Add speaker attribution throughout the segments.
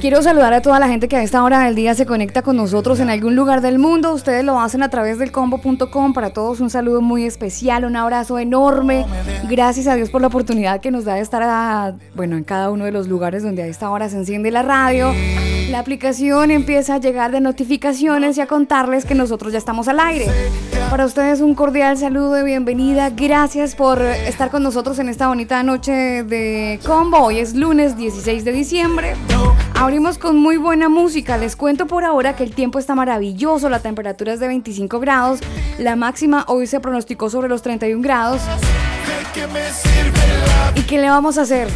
Speaker 1: Quiero saludar a toda la gente que a esta hora del día se conecta con nosotros en algún lugar del mundo. Ustedes lo hacen a través del combo.com. Para todos un saludo muy especial, un abrazo enorme. Gracias a Dios por la oportunidad que nos da de estar bueno, en cada uno de los lugares donde a esta hora se enciende la radio. La aplicación empieza a llegar de notificaciones y a contarles que nosotros ya estamos al aire. Para ustedes un cordial saludo de bienvenida. Gracias por estar con nosotros en esta bonita noche de combo. Hoy es lunes 16 de diciembre. Abrimos con muy buena música. Les cuento por ahora que el tiempo está maravilloso. La temperatura es de 25 grados. La máxima hoy se pronosticó sobre los 31 grados. ¿Y qué le vamos a hacer?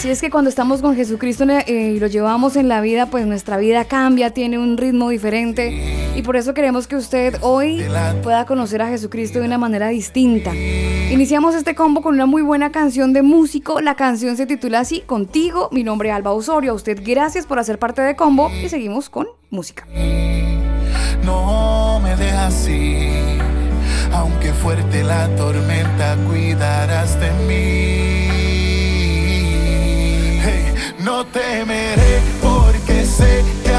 Speaker 1: Si es que cuando estamos con Jesucristo eh, y lo llevamos en la vida, pues nuestra vida cambia, tiene un ritmo diferente. Y por eso queremos que usted hoy pueda conocer a Jesucristo de una manera distinta. Iniciamos este combo con una muy buena canción de músico. La canción se titula así, Contigo. Mi nombre es Alba Osorio. A usted gracias por hacer parte de combo y seguimos con música.
Speaker 2: No me dejas así, aunque fuerte la tormenta, cuidarás de mí no temeré porque sé que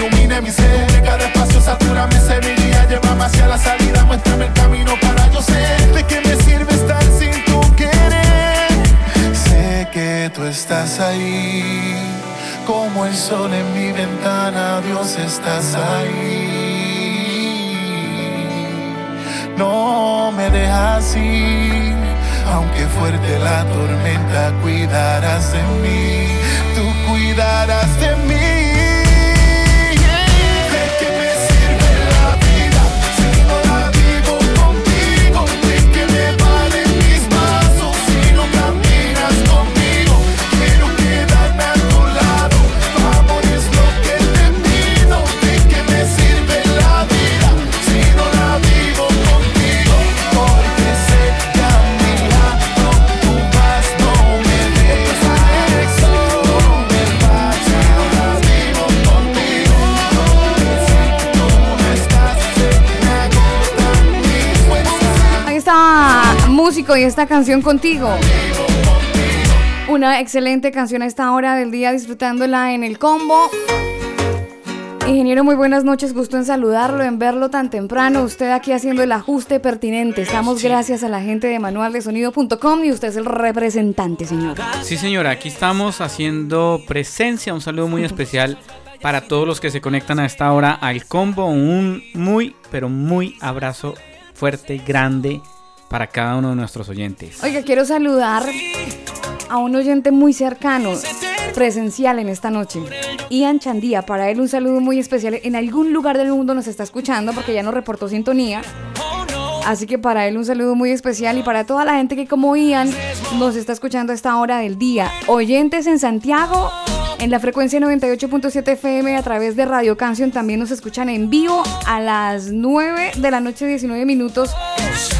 Speaker 2: ilumine mi ser. De cada espacio satura mi semilla, llévame hacia la salida, muéstrame el camino para yo ser. ¿De qué me sirve estar sin tu querer? Sé que tú estás ahí, como el sol en mi ventana, Dios, estás ahí no me dejas ir. Aunque fuerte la tormenta, cuidarás de mí, tú cuidarás de mí.
Speaker 1: Y esta canción contigo. Una excelente canción a esta hora del día, disfrutándola en el combo. Ingeniero, muy buenas noches. Gusto en saludarlo, en verlo tan temprano. Usted aquí haciendo el ajuste pertinente. Estamos gracias a la gente de manualdesonido.com y usted es el representante, señor.
Speaker 3: Sí, señora. Aquí estamos haciendo presencia. Un saludo muy especial para todos los que se conectan a esta hora al combo. Un muy, pero muy abrazo fuerte, grande para cada uno de nuestros oyentes.
Speaker 1: Oiga, quiero saludar a un oyente muy cercano, presencial en esta noche. Ian Chandía, para él un saludo muy especial. En algún lugar del mundo nos está escuchando porque ya nos reportó sintonía. Así que para él un saludo muy especial y para toda la gente que como Ian nos está escuchando a esta hora del día. Oyentes en Santiago, en la frecuencia 98.7 FM a través de Radio Canción también nos escuchan en vivo a las 9 de la noche 19 minutos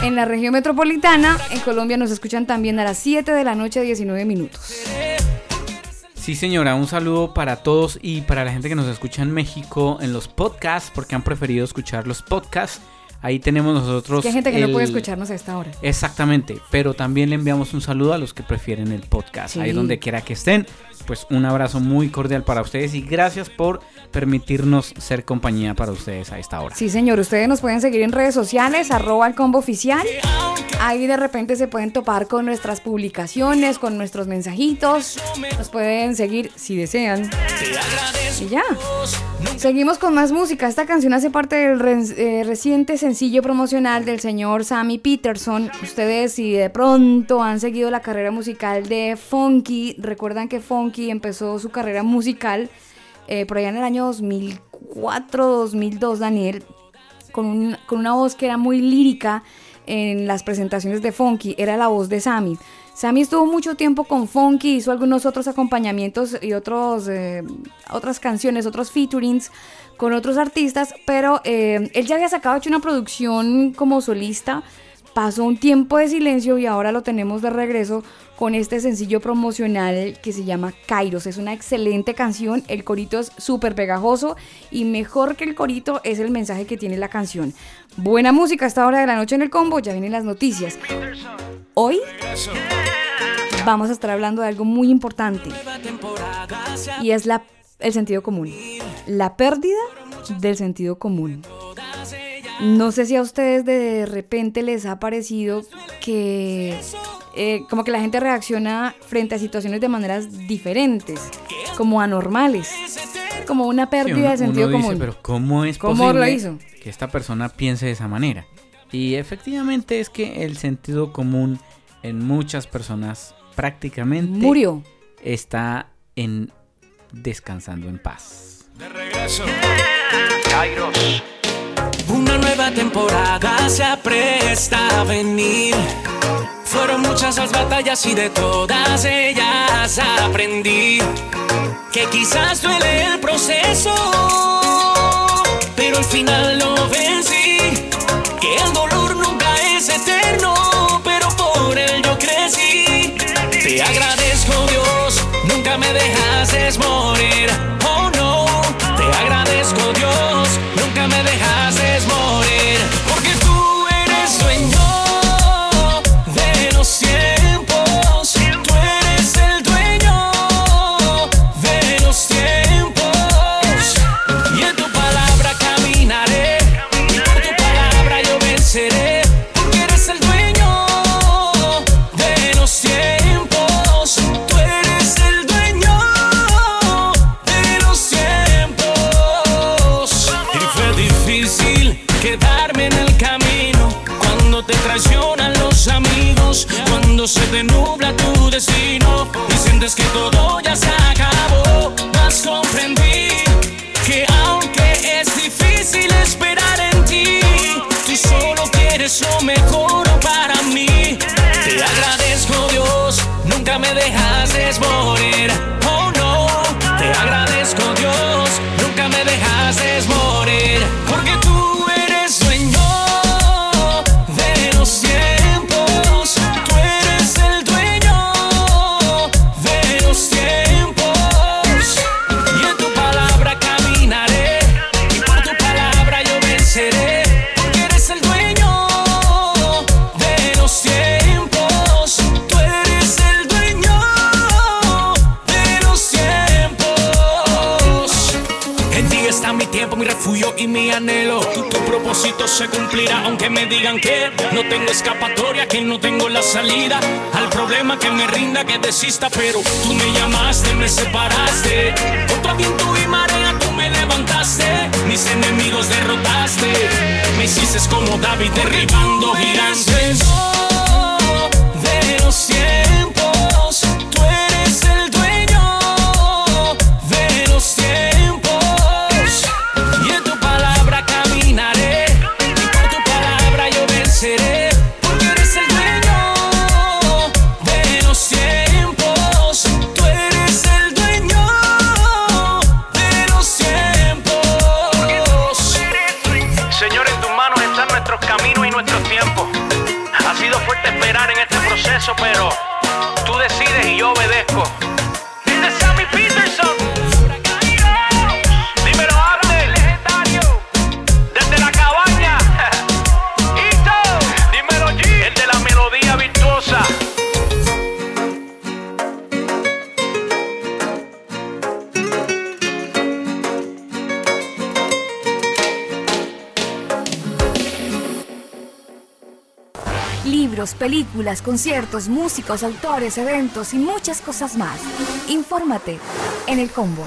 Speaker 1: en la región metropolitana. En Colombia nos escuchan también a las 7 de la noche 19 minutos.
Speaker 3: Sí, señora, un saludo para todos y para la gente que nos escucha en México en los podcasts, porque han preferido escuchar los podcasts. Ahí tenemos nosotros.
Speaker 1: hay gente que no puede escucharnos a esta hora.
Speaker 3: Exactamente, pero también le enviamos un saludo a los que prefieren el podcast. Ahí donde quiera que estén, pues un abrazo muy cordial para ustedes y gracias por permitirnos ser compañía para ustedes a esta hora.
Speaker 1: Sí, señor, ustedes nos pueden seguir en redes sociales, arroba el combo oficial. Ahí de repente se pueden topar con nuestras publicaciones, con nuestros mensajitos. Nos pueden seguir si desean. Y ya. Seguimos con más música. Esta canción hace parte del eh, reciente sencillo promocional del señor Sammy Peterson. Ustedes si de pronto han seguido la carrera musical de Funky, recuerdan que Funky empezó su carrera musical eh, por allá en el año 2004, 2002, Daniel, con, con una voz que era muy lírica en las presentaciones de Funky, era la voz de Sammy. Sammy estuvo mucho tiempo con Funky, hizo algunos otros acompañamientos y otros, eh, otras canciones, otros featurings con otros artistas, pero eh, él ya había sacado hecho una producción como solista, pasó un tiempo de silencio y ahora lo tenemos de regreso con este sencillo promocional que se llama Kairos. Es una excelente canción, el corito es súper pegajoso y mejor que el corito es el mensaje que tiene la canción. Buena música a esta hora de la noche en el combo, ya vienen las noticias. Hoy vamos a estar hablando de algo muy importante y es la, el sentido común. La pérdida del sentido común. No sé si a ustedes de repente les ha parecido que eh, como que la gente reacciona frente a situaciones de maneras diferentes, como anormales, como una pérdida de sentido común.
Speaker 3: pero ¿cómo es posible que esta persona piense de esa manera? Y efectivamente es que el sentido común en muchas personas prácticamente
Speaker 1: murió.
Speaker 3: Está en descansando en paz. De regreso.
Speaker 4: Una nueva temporada se apresta a venir. Fueron muchas las batallas y de todas ellas aprendí que quizás duele el proceso, pero al final lo vencí. Que el dolor nunca es eterno, pero por él yo crecí. Te agradezco Dios, nunca me dejas morir. Se te nubla tu destino y sientes que todo ya se
Speaker 5: propósito se cumplirá, aunque me digan que no tengo escapatoria, que no tengo la salida al problema que me rinda, que desista, pero tú me llamaste, me separaste. Contra viento y marea tú me levantaste, mis enemigos derrotaste, me hiciste como David derribando gigantes.
Speaker 1: Películas, conciertos, músicos, autores, eventos y muchas cosas más. Infórmate en el combo.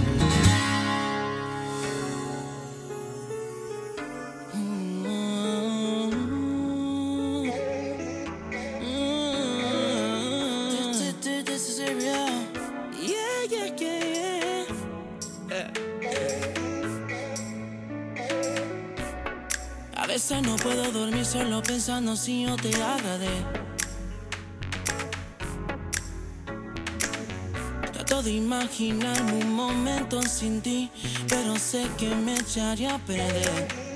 Speaker 5: A veces no puedo dormir solo pensando si yo te agradé. De imaginarme un momento sin ti, pero sé que me echaría a perder.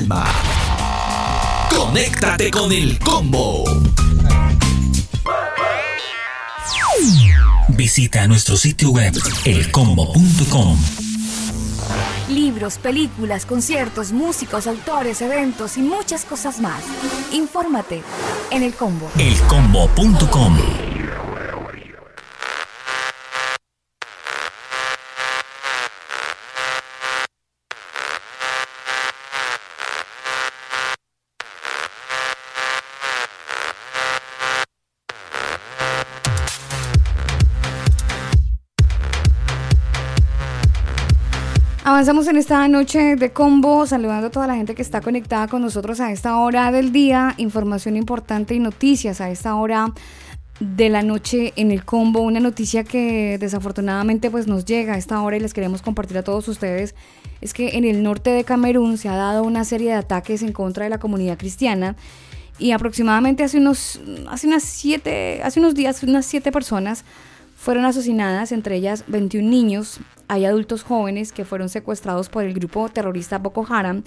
Speaker 6: alma. Conéctate con el combo.
Speaker 4: Visita nuestro sitio web elcombo.com.
Speaker 1: Libros, películas, conciertos, músicos, autores, eventos y muchas cosas más. Infórmate en el combo.
Speaker 4: Elcombo.com.
Speaker 1: Avanzamos en esta noche de combo, saludando a toda la gente que está conectada con nosotros a esta hora del día. Información importante y noticias a esta hora de la noche en el combo. Una noticia que desafortunadamente pues nos llega a esta hora y les queremos compartir a todos ustedes. Es que en el norte de Camerún se ha dado una serie de ataques en contra de la comunidad cristiana y aproximadamente hace unos, hace unas siete, hace unos días unas siete personas fueron asesinadas, entre ellas 21 niños. Hay adultos jóvenes que fueron secuestrados por el grupo terrorista Boko Haram.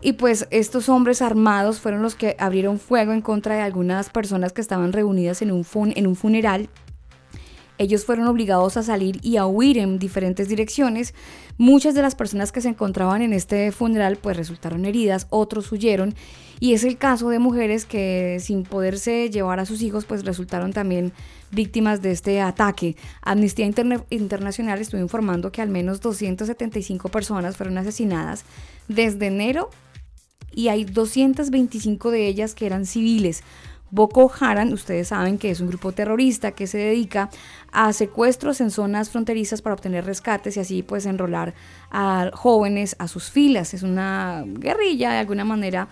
Speaker 1: Y pues estos hombres armados fueron los que abrieron fuego en contra de algunas personas que estaban reunidas en un, en un funeral ellos fueron obligados a salir y a huir en diferentes direcciones. Muchas de las personas que se encontraban en este funeral pues resultaron heridas, otros huyeron y es el caso de mujeres que sin poderse llevar a sus hijos pues resultaron también víctimas de este ataque. Amnistía Internacional estuvo informando que al menos 275 personas fueron asesinadas desde enero y hay 225 de ellas que eran civiles. Boko Haram, ustedes saben que es un grupo terrorista que se dedica a secuestros en zonas fronterizas para obtener rescates y así pues enrolar a jóvenes a sus filas. Es una guerrilla de alguna manera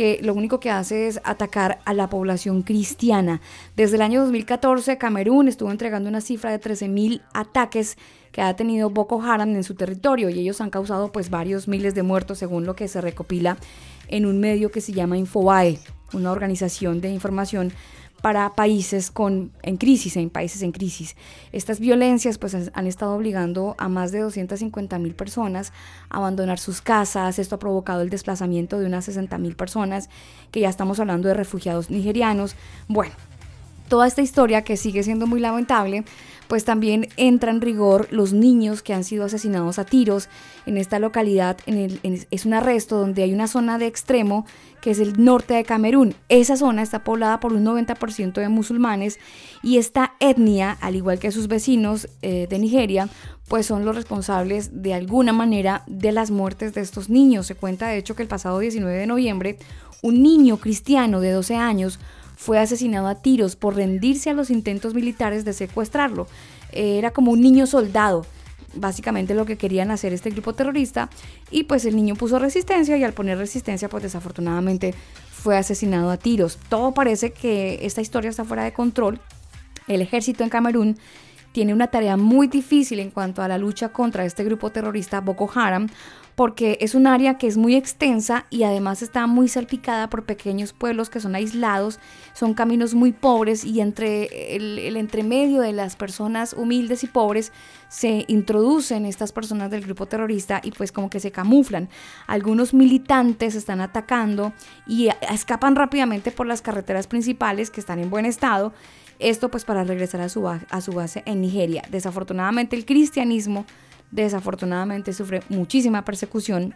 Speaker 1: que lo único que hace es atacar a la población cristiana. Desde el año 2014, Camerún estuvo entregando una cifra de 13.000 ataques que ha tenido Boko Haram en su territorio y ellos han causado pues varios miles de muertos según lo que se recopila en un medio que se llama Infobae una organización de información para países con, en crisis, en países en crisis. Estas violencias pues han estado obligando a más de 250 mil personas a abandonar sus casas. Esto ha provocado el desplazamiento de unas 60 mil personas, que ya estamos hablando de refugiados nigerianos. Bueno, toda esta historia que sigue siendo muy lamentable, pues también entra en rigor los niños que han sido asesinados a tiros en esta localidad. Es un arresto donde hay una zona de extremo que es el norte de Camerún. Esa zona está poblada por un 90% de musulmanes y esta etnia, al igual que sus vecinos eh, de Nigeria, pues son los responsables de alguna manera de las muertes de estos niños. Se cuenta de hecho que el pasado 19 de noviembre un niño cristiano de 12 años fue asesinado a tiros por rendirse a los intentos militares de secuestrarlo. Era como un niño soldado, básicamente lo que querían hacer este grupo terrorista y pues el niño puso resistencia y al poner resistencia pues desafortunadamente fue asesinado a tiros. Todo parece que esta historia está fuera de control. El ejército en Camerún tiene una tarea muy difícil en cuanto a la lucha contra este grupo terrorista Boko Haram porque es un área que es muy extensa y además está muy salpicada por pequeños pueblos que son aislados, son caminos muy pobres y entre el, entremedio de las personas humildes y pobres se introducen estas personas del grupo terrorista y pues como que se camuflan. Algunos militantes están atacando y escapan rápidamente por las carreteras principales que están en buen estado. Esto pues para regresar a su, a su base en Nigeria. Desafortunadamente el cristianismo desafortunadamente sufre muchísima persecución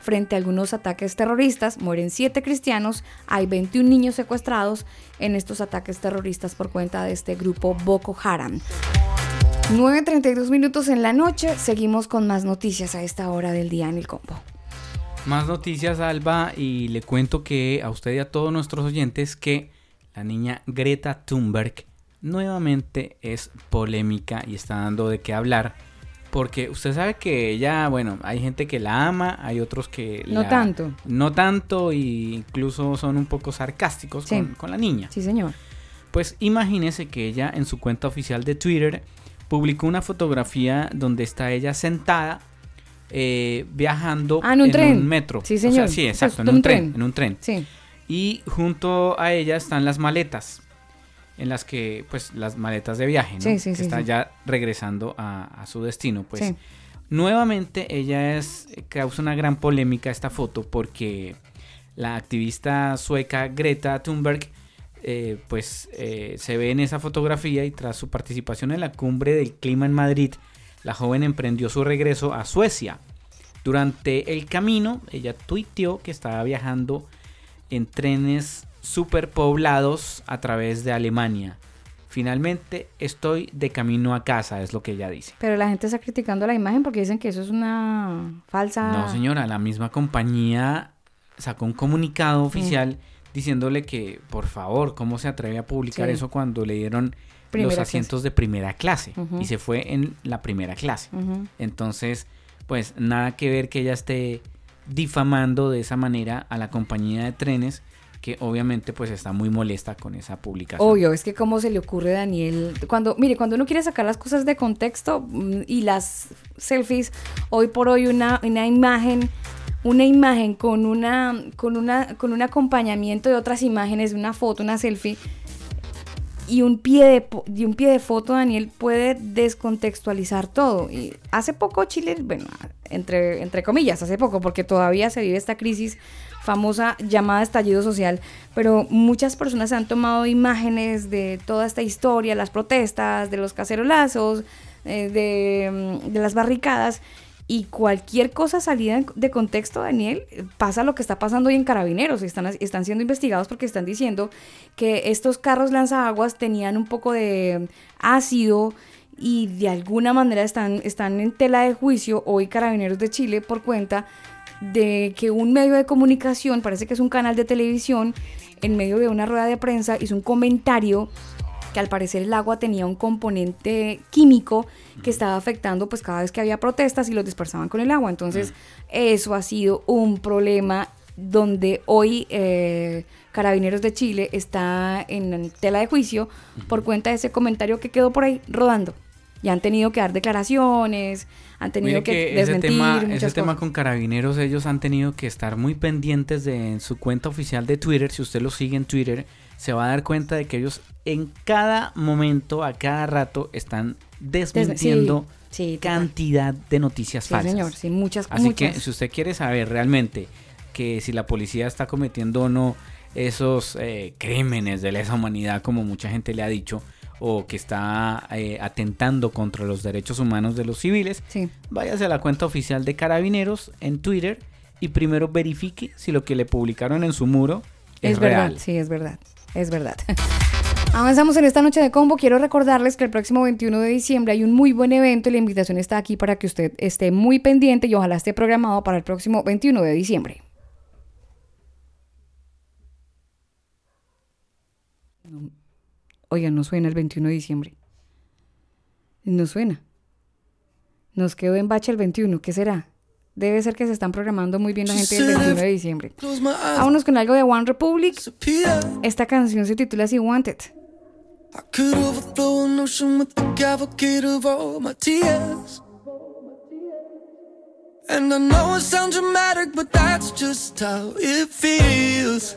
Speaker 1: frente a algunos ataques terroristas. Mueren siete cristianos, hay 21 niños secuestrados en estos ataques terroristas por cuenta de este grupo Boko Haram. 9.32 minutos en la noche, seguimos con más noticias a esta hora del día en el combo.
Speaker 3: Más noticias, Alba, y le cuento que a usted y a todos nuestros oyentes que la niña Greta Thunberg nuevamente es polémica y está dando de qué hablar porque usted sabe que ella, bueno, hay gente que la ama, hay otros que...
Speaker 1: No tanto.
Speaker 3: No tanto e incluso son un poco sarcásticos con, la niña.
Speaker 1: Sí, señor.
Speaker 3: Pues imagínese que ella en su cuenta oficial de Twitter publicó una fotografía donde está ella sentada eh, viajando
Speaker 1: ah, en un, tren.
Speaker 3: un metro.
Speaker 1: Sí, señor.
Speaker 3: sí, exacto, en un, tren, En un tren.
Speaker 1: Sí.
Speaker 3: Y junto a ella están las maletas en las que, pues, las maletas de viaje, ¿no?
Speaker 1: Sí, sí,
Speaker 3: está ya regresando a, su destino, pues. Nuevamente, ella es, causa una gran polémica esta foto porque la activista sueca Greta Thunberg eh, pues eh, se ve en esa fotografía y tras su participación en la cumbre del clima en Madrid, la joven emprendió su regreso a Suecia. Durante el camino, ella tuiteó que estaba viajando en trenes superpoblados a través de Alemania. Finalmente estoy de camino a casa, es lo que ella dice.
Speaker 1: Pero la gente está criticando la imagen porque dicen que eso es una falsa...
Speaker 3: No, señora, la misma compañía sacó un comunicado oficial diciéndole que, por favor, ¿cómo se atreve a publicar eso cuando le dieron los asientos de primera clase? Y se fue en la primera clase. Entonces, pues nada que ver que ella esté difamando de esa manera a la compañía de trenes que obviamente pues está muy molesta con esa publicación.
Speaker 1: Obvio, es que cómo se le ocurre Daniel, cuando, mire, cuando uno quiere sacar las cosas de contexto mm, y las selfies, hoy por hoy una, una imagen una imagen con una con una con un acompañamiento de otras imágenes, una foto, una selfie y un pie de y un pie de foto Daniel puede descontextualizar todo. Y hace poco Chile, bueno, entre entre comillas, hace poco porque todavía se vive esta crisis famosa llamada estallido social, pero muchas personas han tomado imágenes de toda esta historia, las protestas, de los cacerolazos, eh, de, de las barricadas y cualquier cosa salida de contexto, Daniel, pasa lo que está pasando hoy en Carabineros. Están, están siendo investigados porque están diciendo que estos carros lanzaguas tenían un poco de ácido y de alguna manera están, están en tela de juicio hoy Carabineros de Chile por cuenta de que un medio de comunicación, parece que es un canal de televisión, en medio de una rueda de prensa hizo un comentario que al parecer el agua tenía un componente químico que estaba afectando pues cada vez que había protestas y los dispersaban con el agua. Entonces eso ha sido un problema donde hoy eh, Carabineros de Chile está en tela de juicio por cuenta de ese comentario que quedó por ahí rodando. Ya han tenido que dar declaraciones, han tenido que,
Speaker 3: ese tema, ese tema con Carabineros, ellos han tenido que estar muy pendientes de su cuenta oficial de Twitter. Si usted lo sigue en Twitter, se va a dar cuenta de que ellos en cada momento, a cada rato, están desmintiendo cantidad de noticias falsas.
Speaker 1: Señor, sí, muchas
Speaker 3: Así que si usted quiere saber realmente que si la policía está cometiendo o no esos eh, crímenes de lesa humanidad, como mucha gente le ha dicho, o que está eh, atentando contra los derechos humanos de los civiles, váyase a la cuenta oficial de Carabineros en Twitter y primero verifique si lo que le publicaron en su muro es,
Speaker 1: verdad.
Speaker 3: Real.
Speaker 1: Sí, es verdad es verdad. Avanzamos en esta noche de combo. Quiero recordarles que el próximo 21 de diciembre hay un muy buen evento y la invitación está aquí para que usted esté muy pendiente y ojalá esté programado para el próximo 21 de diciembre. Oiga, no suena el 21 de diciembre. No suena. Nos quedó en bache el 21. ¿Qué será? Debe ser que se están programando muy bien la gente del 21 de diciembre. Vámonos con algo de One Republic. Esta canción se titula así Wanted. I could overflow an ocean with the cavalcade of all my tears. And I know it sounds dramatic, but that's just how it feels.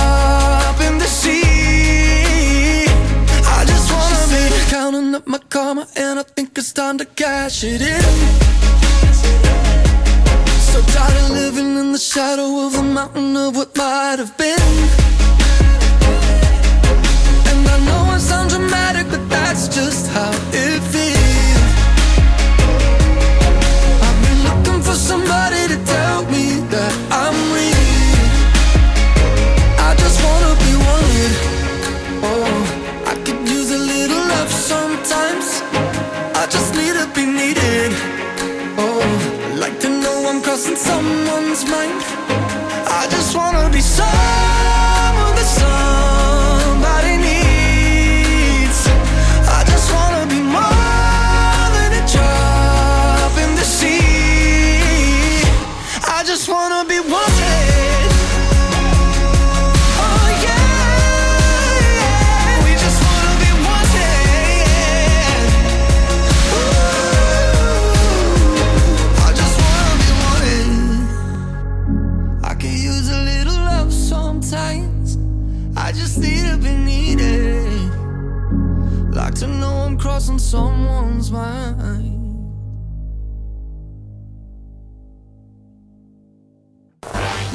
Speaker 1: up my karma, and I think it's time to cash it in. So tired of living in the shadow of the mountain of what might have been. And I know it sounds dramatic, but that's just how it feels. I've been looking for somebody to tell me that I'm real. Know I'm someone's mind. I just wanna be someone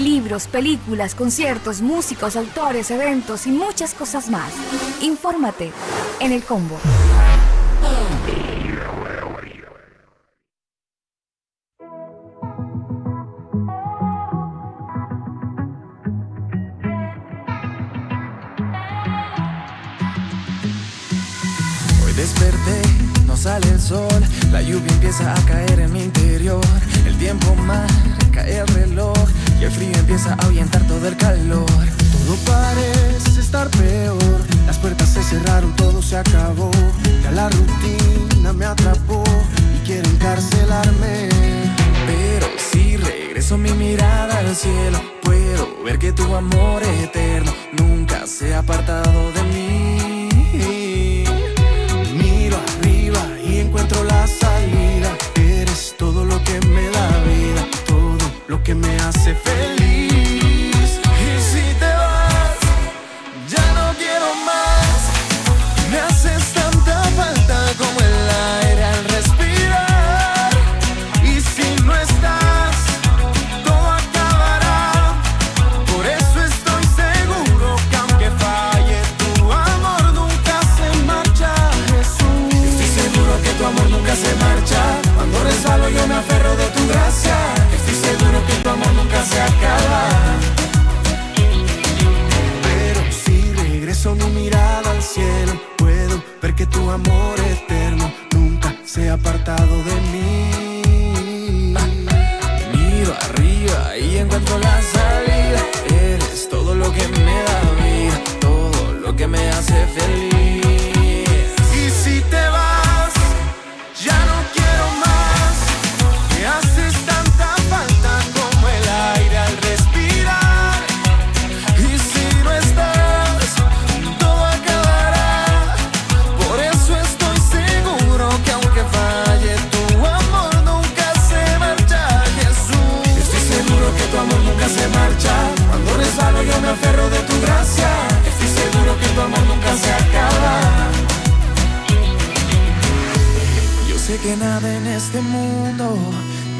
Speaker 1: Libros, películas, conciertos, músicos, autores, eventos y muchas cosas más. Infórmate en el combo.
Speaker 7: desperté, no sale el sol, la lluvia empieza a caer en mi interior, el tiempo marca el reloj y el frío empieza a ahuyentar todo el calor. Todo parece estar peor, las puertas se cerraron, todo se acabó, ya la rutina me atrapó y quiere encarcelarme. Pero si regreso mi mirada al cielo, puedo ver que tu amor eterno nunca se ha apartado de mí. encuentro la salida. Eres todo lo que me da que me hace feliz. Amor eterno nunca se ha apartado de mí.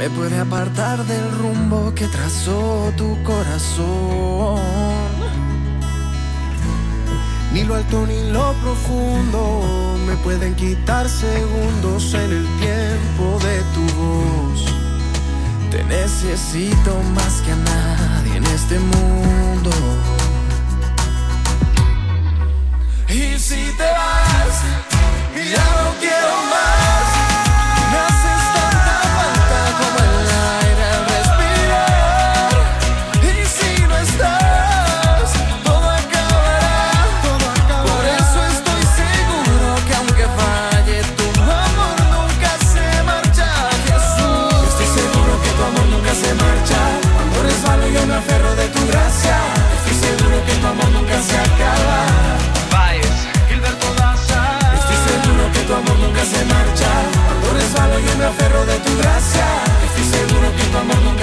Speaker 7: Me puede apartar del rumbo que trazó tu corazón. Ni lo alto ni lo profundo me pueden quitar segundos en el tiempo de tu voz. Te necesito más que a nadie en este mundo. Y si te vas, ya no quiero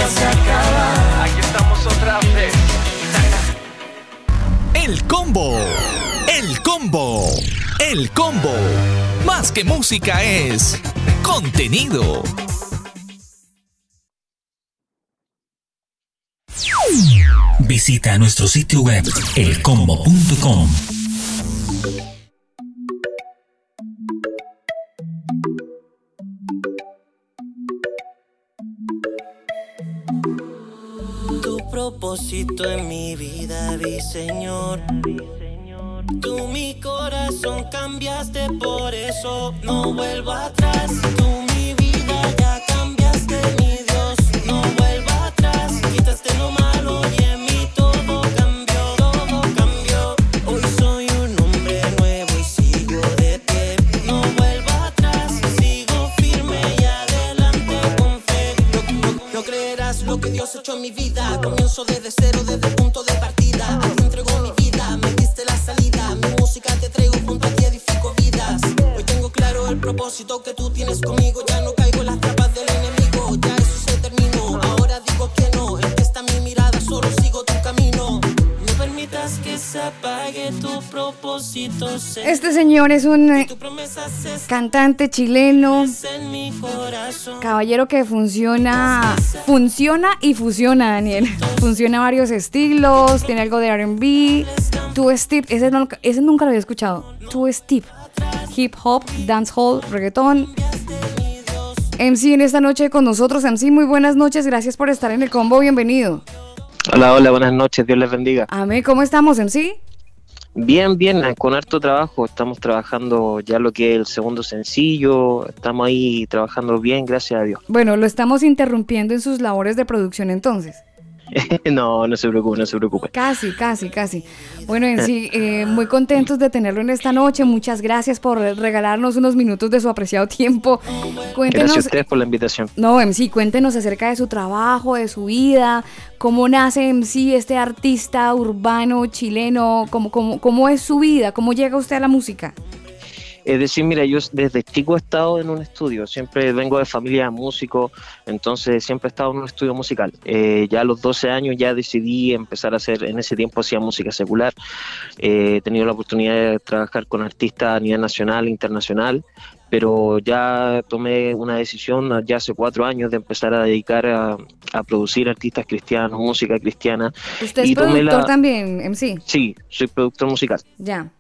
Speaker 7: nunca se acaba.
Speaker 8: Aquí estamos otra vez.
Speaker 6: El combo. El combo. El combo. Más que música es contenido.
Speaker 4: Visita nuestro sitio web elcombo.com.
Speaker 9: propósito en mi vida vi, Señor. Tú mi corazón cambiaste, por eso no vuelvo atrás. Comienzo desde cero, desde el punto de partida. A ti entrego mi vida, me diste la salida. Mi música te traigo junto a ti, edifico vidas. Hoy tengo claro el propósito que tú tienes conmigo.
Speaker 1: Este señor es un eh, cantante chileno, caballero que funciona, funciona y fusiona, Daniel. Funciona varios estilos, tiene algo de R&B, two step, ese, ese nunca lo había escuchado, two step, hip hop, dancehall, reggaetón. MC en esta noche con nosotros, MC, muy buenas noches, gracias por estar en el combo, bienvenido.
Speaker 10: Hola, hola, buenas noches, Dios les bendiga.
Speaker 1: Amén, ¿cómo estamos, MC?
Speaker 10: Bien, bien, con harto trabajo. Estamos trabajando ya lo que es el segundo sencillo. Estamos ahí trabajando bien, gracias a Dios.
Speaker 1: Bueno, lo estamos interrumpiendo en sus labores de producción entonces.
Speaker 10: no, no se preocupe, no se preocupe.
Speaker 1: Casi, casi, casi. Bueno, en sí, eh, muy contentos de tenerlo en esta noche. Muchas gracias por regalarnos unos minutos de su apreciado tiempo.
Speaker 10: Cuéntenos, gracias a ustedes por la invitación.
Speaker 1: No, MC, cuéntenos acerca de su trabajo, de su vida, cómo nace MC, este artista urbano chileno, cómo, cómo, cómo es su vida, cómo llega usted a la música.
Speaker 10: Es decir, mira, yo desde chico he estado en un estudio, siempre vengo de familia de músicos, entonces siempre he estado en un estudio musical. Eh, ya a los 12 años ya decidí empezar a hacer, en ese tiempo hacía música secular, eh, he tenido la oportunidad de trabajar con artistas a nivel nacional e internacional, pero ya tomé una decisión ya hace cuatro años de empezar a dedicar a, producir artistas cristianos, música cristiana.
Speaker 1: ¿Usted es productor también, MC?
Speaker 10: Sí, soy productor musical.
Speaker 1: Ya.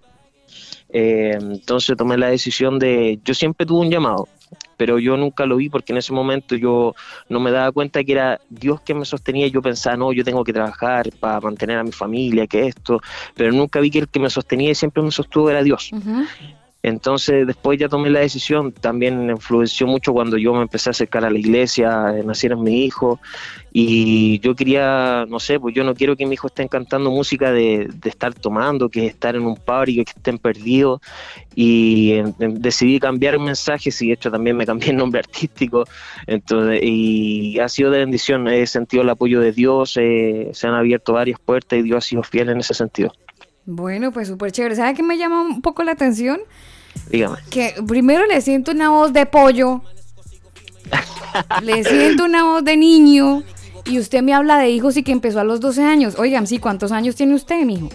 Speaker 10: Eh, entonces tomé la decisión de, yo siempre tuve un llamado, pero yo nunca lo vi porque en ese momento yo no me daba cuenta que era Dios que me sostenía yo pensaba, no, yo tengo que trabajar para mantener a mi familia, que esto, pero nunca vi que el que me sostenía y siempre me sostuvo era Dios. Entonces después ya tomé la decisión, también influenció mucho cuando yo me empecé a acercar a la iglesia, nacieron mi hijo y yo quería, no sé, pues yo no quiero que mi hijo esté cantando música de, estar tomando, que estar en un pub y que estén perdidos y decidí cambiar mensajes y de hecho también me cambié el nombre artístico entonces y ha sido de bendición, he sentido el apoyo de Dios, eh, se han abierto varias puertas y Dios ha sido fiel en ese sentido.
Speaker 1: Bueno, pues súper chévere. ¿Sabe qué me llama un poco la atención?
Speaker 10: Dígame.
Speaker 1: Que primero le siento una voz de pollo, le siento una voz de niño y usted me habla de hijos y que empezó a los 12 años. Oigan, sí, ¿cuántos años tiene usted, mijo?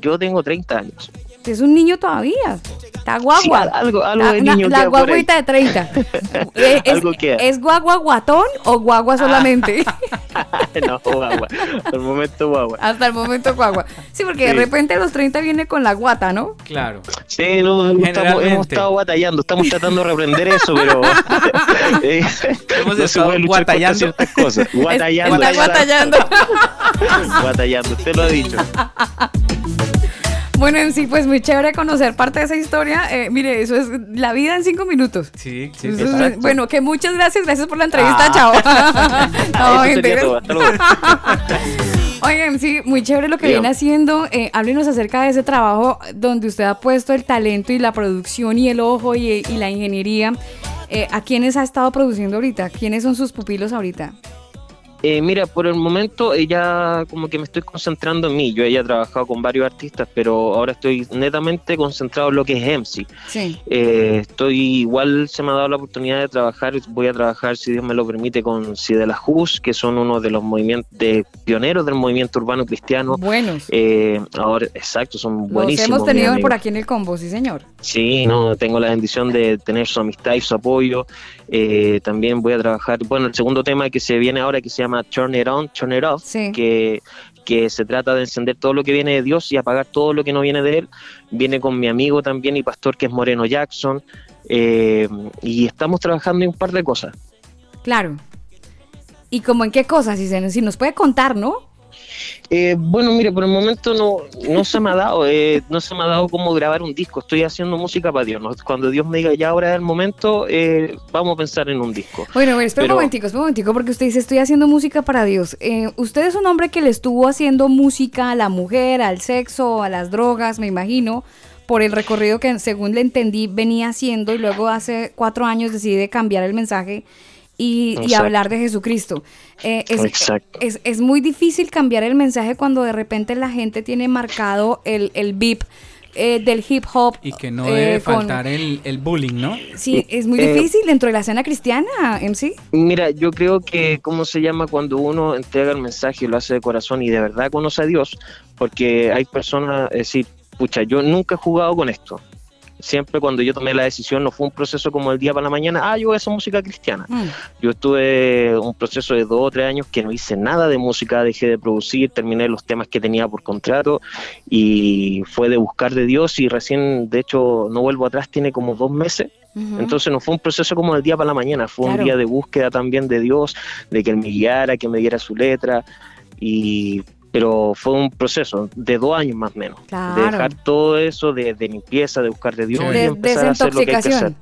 Speaker 10: Yo tengo 30 años.
Speaker 1: Usted es un niño todavía. Está guagua.
Speaker 10: algo, algo de niño.
Speaker 1: La, la guaguita de 30. ¿Es, algo ¿Es guagua guatón o guagua solamente?
Speaker 10: no, guagua. Hasta el momento guagua.
Speaker 1: Hasta el momento guagua. Sí, porque de repente a los 30 viene con la guata, ¿no?
Speaker 3: Claro.
Speaker 10: Sí, no, estamos, hemos estado batallando. Estamos tratando de reprender eso, pero.
Speaker 3: eh, hemos no estado guatallando.
Speaker 10: ciertas cosas. Guatallando.
Speaker 1: Está guatallando.
Speaker 10: guatallando, usted lo ha dicho.
Speaker 1: Bueno, en sí, pues muy chévere conocer parte de esa historia. Eh, mire, eso es la vida en cinco minutos.
Speaker 3: Sí, sí.
Speaker 1: bueno, que muchas gracias, gracias por la entrevista, ah. chao. Oigan, sí, muy chévere lo que viene haciendo. Eh, háblenos acerca de ese trabajo donde usted ha puesto el talento y la producción y el ojo y, la ingeniería. Eh, ¿A quiénes ha estado produciendo ahorita? ¿Quiénes son sus pupilos ahorita?
Speaker 10: Eh, mira, por el momento ella como que me estoy concentrando en mí. Yo he trabajado con varios artistas, pero ahora estoy netamente concentrado en lo que es MC.
Speaker 1: Sí.
Speaker 10: Eh, estoy igual se me ha dado la oportunidad de trabajar. Voy a trabajar, si Dios me lo permite, con la Jus, que son uno de los movimientos de pioneros del movimiento urbano cristiano.
Speaker 1: Buenos.
Speaker 10: Eh, ahora, exacto, son buenísimos.
Speaker 1: Los hemos tenido por aquí en el combo, sí, señor.
Speaker 10: Sí, no, tengo la bendición de tener su amistad y su apoyo. Eh, también voy a trabajar, bueno, el segundo tema que se viene ahora que se llama Turn It On, Turn It Off, que, que se trata de encender todo lo que viene de Dios y apagar todo lo que no viene de Él. Viene con mi amigo también y pastor que es Moreno Jackson. Eh, y estamos trabajando en un par de cosas.
Speaker 1: Claro. ¿Y como en qué cosas? Si, si nos puede contar, ¿no?
Speaker 10: Eh, bueno, mire, por el momento no, no se me ha dado, eh, no se me ha dado como grabar un disco. Estoy haciendo música para Dios. Cuando Dios me diga ya ahora es el momento, eh, vamos a pensar en un disco.
Speaker 1: Bueno, espera un momentico, espera un momentico, porque usted dice estoy haciendo música para Dios. usted es un hombre que le estuvo haciendo música a la mujer, al sexo, a las drogas, me imagino por el recorrido que según le entendí venía haciendo y luego hace cuatro años decide cambiar el mensaje y, hablar de Jesucristo. Eh, es, es, muy difícil cambiar el mensaje cuando de repente la gente tiene marcado el, el VIP. Eh, del hip hop.
Speaker 3: Y que no debe eh, faltar el, el, bullying, ¿no?
Speaker 1: Sí, es muy difícil dentro de la escena cristiana, MC.
Speaker 10: Mira, yo creo que, ¿cómo se llama cuando uno entrega el mensaje y lo hace de corazón y de verdad conoce a Dios? porque hay personas, es decir, pucha, yo nunca he jugado con esto. Siempre cuando yo tomé la decisión no fue un proceso como el día para la mañana, ah, yo voy a hacer música cristiana.
Speaker 1: Mm.
Speaker 10: Yo estuve un proceso de dos o tres años que no hice nada de música, dejé de producir, terminé los temas que tenía por contrato y fue de buscar de Dios y recién, de hecho, no vuelvo atrás, tiene como dos meses. Entonces no fue un proceso como del día para la mañana, fue
Speaker 1: Claro.
Speaker 10: un día de búsqueda también de Dios, de que Él me guiara, que me diera su letra, y pero fue un proceso de dos años más o menos,
Speaker 1: Claro.
Speaker 10: de dejar todo eso de, de limpieza, de buscar de Dios y empezar a hacer lo que hay que hacer.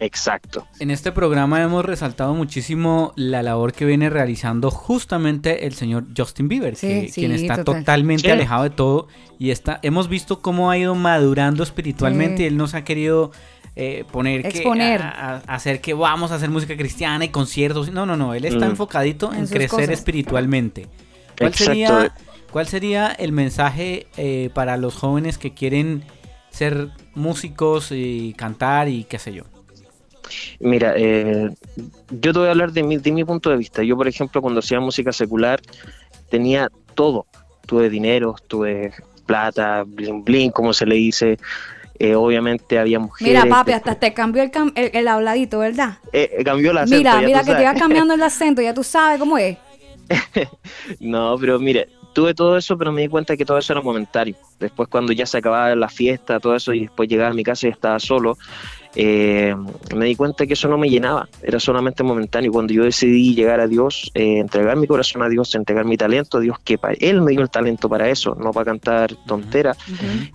Speaker 10: Exacto.
Speaker 3: En este programa hemos resaltado muchísimo la labor que viene realizando justamente el señor Justin Bieber,
Speaker 1: Sí,
Speaker 3: que,
Speaker 1: sí,
Speaker 3: quien está
Speaker 1: total.
Speaker 3: totalmente
Speaker 10: Sí.
Speaker 3: alejado de todo y está, hemos visto cómo ha ido madurando espiritualmente.
Speaker 1: Sí.
Speaker 3: y Él nos ha querido eh, poner que
Speaker 1: Exponer.
Speaker 3: a- a- hacer que vamos a hacer música cristiana y conciertos. No, no, no. Él está
Speaker 10: Mm.
Speaker 3: enfocadito
Speaker 1: En
Speaker 3: crecer
Speaker 1: cosas.
Speaker 3: espiritualmente. ¿Cuál
Speaker 10: Exacto.
Speaker 3: sería, ¿Cuál sería el mensaje eh, para los jóvenes que quieren ser músicos y cantar y qué sé yo?
Speaker 10: Mira, eh, yo te voy a hablar de mi, de mi punto de vista. Yo, por ejemplo, cuando hacía música secular, tenía todo. Tuve dinero, tuve plata, bling bling, como se le dice. Eh, obviamente había mujeres.
Speaker 1: Mira, papi, hasta te cambió el, cam- el, el habladito, ¿verdad?
Speaker 10: Eh, cambió la acento,
Speaker 1: Mira,
Speaker 10: ya
Speaker 1: mira
Speaker 10: tú
Speaker 1: que te
Speaker 10: sabes.
Speaker 1: va cambiando el acento, ya tú sabes cómo es.
Speaker 10: No, pero mire, tuve todo eso, pero me di cuenta que todo eso era momentario. Después cuando ya se acababa la fiesta, todo eso, y después llegaba a mi casa y estaba solo, eh, me di cuenta que eso no me llenaba, era solamente momentáneo. Cuando yo decidí llegar a Dios, eh, entregar mi corazón a Dios, entregar mi talento a Dios, que pa- Él me dio el talento para eso, no para cantar tonteras,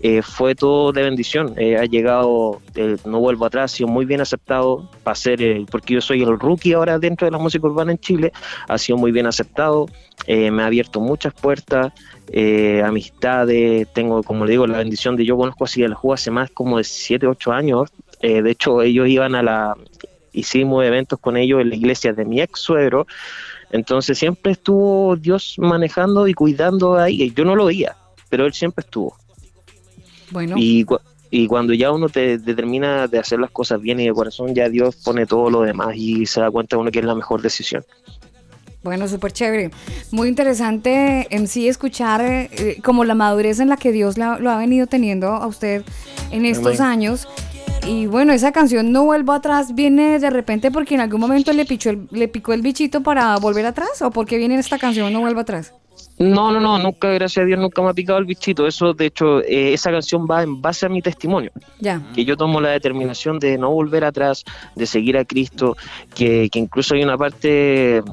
Speaker 10: eh, fue todo de bendición. Eh, ha llegado, eh, no vuelvo atrás, ha sido muy bien aceptado para ser, porque yo soy el rookie ahora dentro de la música urbana en Chile, ha sido muy bien aceptado, eh, me ha abierto muchas puertas, amistades, tengo, como le digo, la bendición de yo conozco así el juego hace más como de 7, 8 años, eh, de hecho ellos iban a la, hicimos eventos con ellos en la iglesia de mi ex suegro, entonces siempre estuvo Dios manejando y cuidando ahí, yo no lo veía, pero él siempre estuvo.
Speaker 1: Bueno,
Speaker 10: Y, cu- y cuando ya uno te determina de hacer las cosas bien y de corazón, ya Dios pone todo lo demás y se da cuenta uno que es la mejor decisión.
Speaker 1: bueno, súper chévere. Muy interesante en sí escuchar eh, como la madurez en la que Dios la- lo ha venido teniendo a usted en estos
Speaker 10: Amén.
Speaker 1: años. Y bueno, esa canción No Vuelvo Atrás viene de repente porque en algún momento le, pichó el- le picó el bichito para volver atrás o porque viene esta canción No Vuelvo Atrás.
Speaker 10: No, no, no, nunca, gracias a Dios, nunca me ha picado el bichito. Eso, de hecho, eh, esa canción va en base a mi testimonio.
Speaker 1: Ya.
Speaker 10: Que yo tomo la determinación de no volver atrás, de seguir a Cristo, que, que incluso hay una parte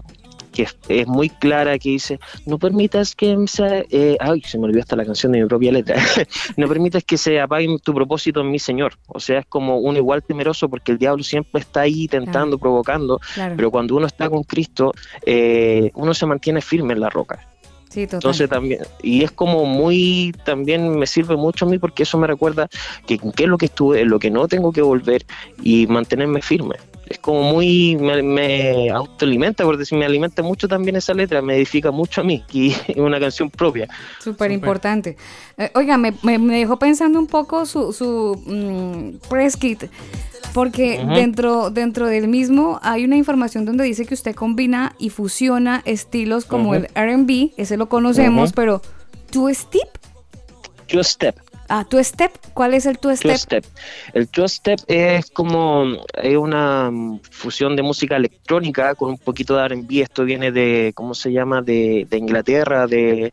Speaker 10: que es, es muy clara que dice, no permitas que se... eh, ay, se me olvidó hasta la canción de mi propia letra. no permitas que se apague tu propósito en mi Señor. O sea, es como uno igual temeroso porque el diablo siempre está ahí tentando, provocando,
Speaker 1: Claro.
Speaker 10: pero cuando uno está con Cristo, eh, uno se mantiene firme en la roca.
Speaker 1: Sí.
Speaker 10: Entonces también, y es como muy, también me sirve mucho a mí porque eso me recuerda que qué es lo que estuve, lo que no tengo que volver y mantenerme firme. Es como muy, me, me autoalimenta, por decir, me alimenta mucho también esa letra, me edifica mucho a mí, y es una canción propia.
Speaker 1: Súper importante. Eh, oiga, me, me- me dejó pensando un poco su, su mm, press kit, porque dentro, dentro del mismo hay una información donde dice que usted combina y fusiona estilos como el RB, ese lo conocemos, pero ¿Two Step?
Speaker 10: Two Step.
Speaker 1: Ah, ¿Two Step? ¿Cuál es el Two
Speaker 10: Two
Speaker 1: Step?
Speaker 10: Step. El Two Step es como es una mm, fusión de música electrónica con un poquito de R&B. Esto viene de, ¿cómo se llama? De, de Inglaterra, de,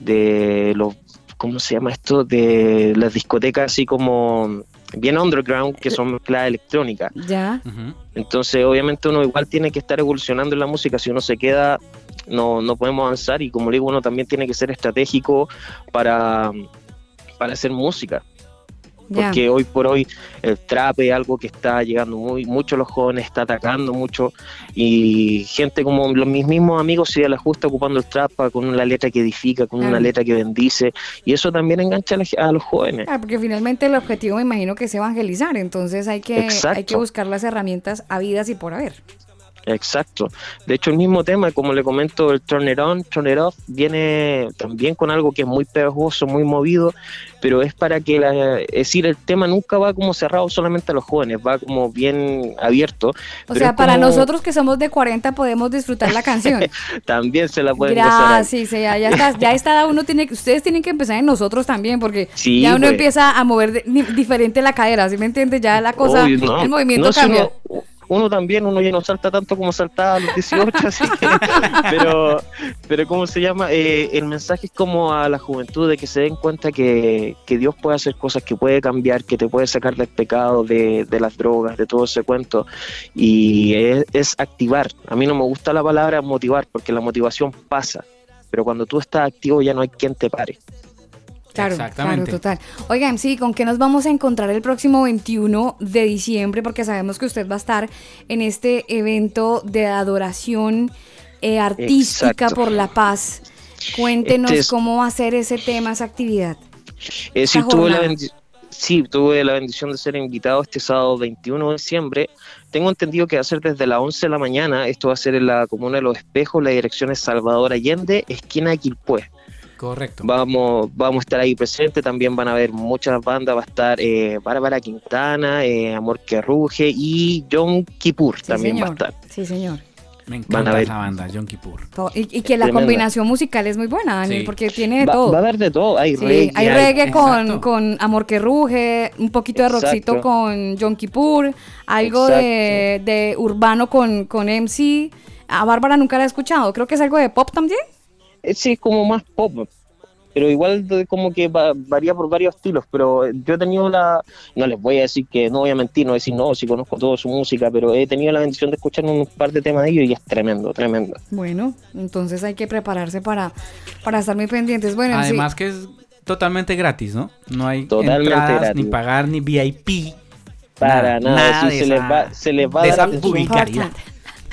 Speaker 10: de los, ¿cómo se llama esto? De las discotecas así como bien underground que son mezcladas electrónica.
Speaker 1: Ya.
Speaker 10: Entonces, obviamente uno igual tiene que estar evolucionando en la música. Si uno se queda, no, no podemos avanzar. Y como le digo, uno también tiene que ser estratégico para, para hacer música. Porque hoy por hoy el trap es algo que está llegando muy mucho a los jóvenes, está atacando mucho. Y gente como los mis mismos amigos se la justa ocupando el trap con una letra que edifica, con una letra que bendice. Y eso también engancha a, la ge- a los jóvenes.
Speaker 1: Ah, porque finalmente el objetivo me imagino que es evangelizar, entonces hay que, hay que buscar las herramientas habidas y por haber.
Speaker 10: Exacto. De hecho, el mismo tema, como le comento, el Turn It On, Turn It Off, viene también con algo que es muy pegajoso, muy movido, pero es para que, la, es decir, el tema nunca va como cerrado solamente a los jóvenes, va como bien abierto.
Speaker 1: O sea, para nosotros que somos de 40 podemos disfrutar la canción.
Speaker 10: también se la pueden
Speaker 1: Gracias, sí, sí, ya, ya está, ya está, uno tiene, ustedes tienen que empezar en nosotros también, porque ya uno
Speaker 10: pues.
Speaker 1: empieza a mover diferente la cadera, ¿sí me entiendes? Ya la cosa, el movimiento cambia
Speaker 10: uno también, uno ya no salta tanto como saltaba a los 18, así que, pero, pero ¿cómo se llama? Eh, el mensaje es como a la juventud de que se den cuenta que, que, Dios puede hacer cosas, que puede cambiar, que te puede sacar del pecado, de, de las drogas, de todo ese cuento, y es, es activar. A mí no me gusta la palabra motivar, porque la motivación pasa, pero cuando tú estás activo ya no hay quien te pare.
Speaker 1: Claro, claro, total. Oigan, sí, ¿con qué nos vamos a encontrar el próximo 21 de diciembre? Porque sabemos que usted va a estar en este evento de adoración eh, artística por la paz. Cuéntenos este cómo va a ser ese tema, esa actividad.
Speaker 10: Eh, sí, tuve la sí, tuve la bendición de ser invitado este sábado 21 de diciembre. Tengo entendido que va a ser desde las 11 de la mañana. Esto va a ser en la Comuna de los Espejos, la dirección es Salvador Allende, esquina Quilpué.
Speaker 3: Correcto.
Speaker 10: Vamos, vamos a estar ahí presentes, también van a haber muchas bandas, va a estar eh, Bárbara Quintana, eh, Amor que Ruge y John Kippur también va a estar.
Speaker 1: Sí, señor.
Speaker 3: Me encanta esa banda, John Kippur.
Speaker 1: Y, que la combinación musical es muy buena, Daniel, porque tiene de todo.
Speaker 10: Va a haber de todo, hay reggae.
Speaker 1: Hay reggae con, con, Amor que Ruge, un poquito de rockcito con John Kippur, algo de, de, urbano con, con MC. A Bárbara nunca la he escuchado, creo que es algo de pop también.
Speaker 10: Sí, es como más pop, pero igual como que varía por varios estilos, pero yo he tenido la, no les voy a decir que no voy a mentir, no decir no, si conozco toda su música, pero he tenido la bendición de escuchar un par de temas de ellos y es tremendo, tremendo.
Speaker 1: Bueno, entonces hay que prepararse para, para estar muy pendientes. Bueno,
Speaker 3: Además que es totalmente gratis, ¿no? No hay entradas, ni pagar, ni VIP.
Speaker 10: Para nada, se, les va, se les va a dar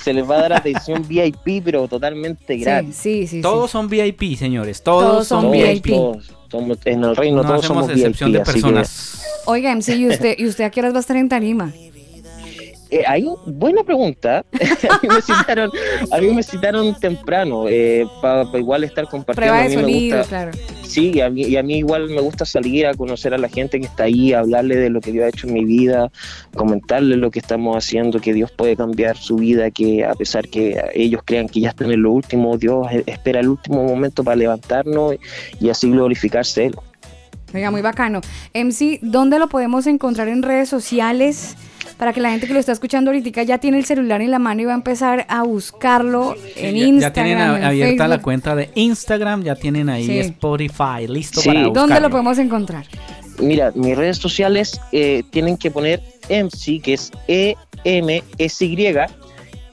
Speaker 10: se les va a dar atención VIP, pero totalmente gratis.
Speaker 1: Sí, sí,
Speaker 3: Todos son VIP, señores. Todos, son VIP.
Speaker 10: en el reino todos somos excepción
Speaker 3: de personas.
Speaker 1: Oiga, MC, ¿y usted, ¿y usted a qué horas va a estar en Tarima?
Speaker 10: Eh, ahí, buena pregunta. a, mí me citaron, a mí me citaron temprano eh, para igual estar compartiendo.
Speaker 1: Prueba de sonido, claro.
Speaker 10: Sí, y a, mí, y a mí igual me gusta salir a conocer a la gente que está ahí, hablarle de lo que Dios ha hecho en mi vida, comentarle lo que estamos haciendo, que Dios puede cambiar su vida, que a pesar que ellos crean que ya están en lo último, Dios espera el último momento para levantarnos y así glorificarse Él.
Speaker 1: Oiga, muy bacano. MC, ¿dónde lo podemos encontrar en redes sociales? Para que la gente que lo está escuchando ahorita ya tiene el celular en la mano y va a empezar a buscarlo en Instagram. Ya tienen
Speaker 3: abierta la cuenta de Instagram, ya tienen ahí Spotify, listo para buscarlo.
Speaker 1: ¿Dónde lo podemos encontrar?
Speaker 10: Mira, mis redes sociales eh, tienen que poner MC, que es E-M-S-Y,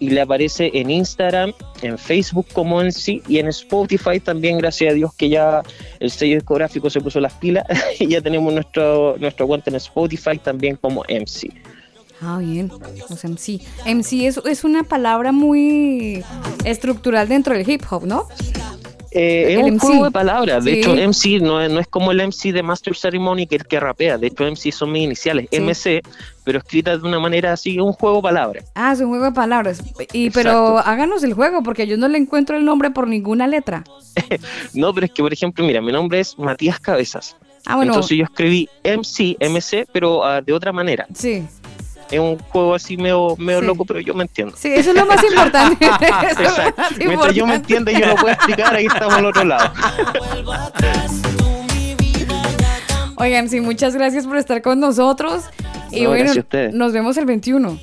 Speaker 10: y le aparece en Instagram, en Facebook como MC y en Spotify también, gracias a Dios que ya el sello discográfico se puso las pilas y ya tenemos nuestro, nuestro cuenta en Spotify también como MC.
Speaker 1: Ah, bien. Los MC. MC es, es una palabra muy estructural dentro del hip hop, ¿no?
Speaker 10: Eh, es un juego de palabras. De hecho, MC no es, no es como el MC de Master Ceremony que el que rapea. De hecho, MC son mis iniciales, MC, pero escritas de una manera así, un juego de palabras.
Speaker 1: Ah, es un juego de palabras. Y pero háganos el juego, porque yo no le encuentro el nombre por ninguna letra.
Speaker 10: no, pero es que, por ejemplo, mira, mi nombre es Matías Cabezas.
Speaker 1: Ah, bueno.
Speaker 10: Entonces yo escribí MC, MC, pero ah, de otra manera.
Speaker 1: Sí
Speaker 10: es un juego así medio, medio loco, pero yo me entiendo.
Speaker 1: Sí, eso es lo más importante.
Speaker 10: Mientras yo me entienda y yo lo puedo explicar, ahí estamos al otro lado.
Speaker 1: Oigan, sí, muchas gracias por estar con nosotros. Y bueno, nos vemos el 21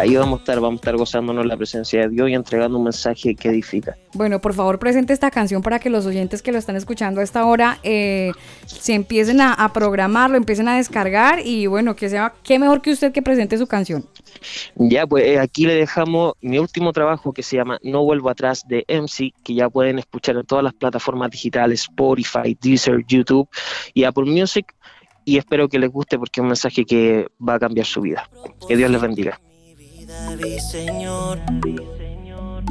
Speaker 10: ahí vamos a estar, vamos a estar gozándonos la presencia de Dios y entregando un mensaje que edifica.
Speaker 1: Bueno, por favor presente esta canción para que los oyentes que lo están escuchando a esta hora eh, se empiecen a, a, programarlo, empiecen a descargar y bueno, que sea, qué mejor que usted que presente su canción.
Speaker 10: Ya, pues eh, aquí le dejamos mi último trabajo que se llama No Vuelvo Atrás de MC, que ya pueden escuchar en todas las plataformas digitales, Spotify, Deezer, YouTube y Apple Music. Y espero que les guste porque es un mensaje que va a cambiar su vida. Que Dios les bendiga.
Speaker 9: David, Señor.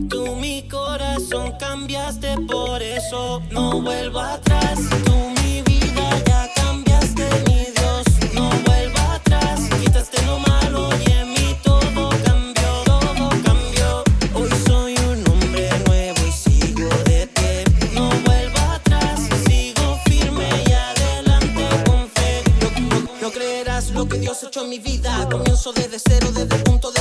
Speaker 9: Tú mi corazón cambiaste, por eso no vuelvo atrás. Tú mi vida ya cambiaste, mi Dios. No vuelvo atrás. Quitaste lo malo y en mí todo cambió, todo cambió. Hoy soy un hombre nuevo y sigo de pie. No vuelvo atrás, sigo firme y adelante con fe. No, no creerás lo que Dios ha hecho en mi vida. Comienzo desde cero, desde el punto de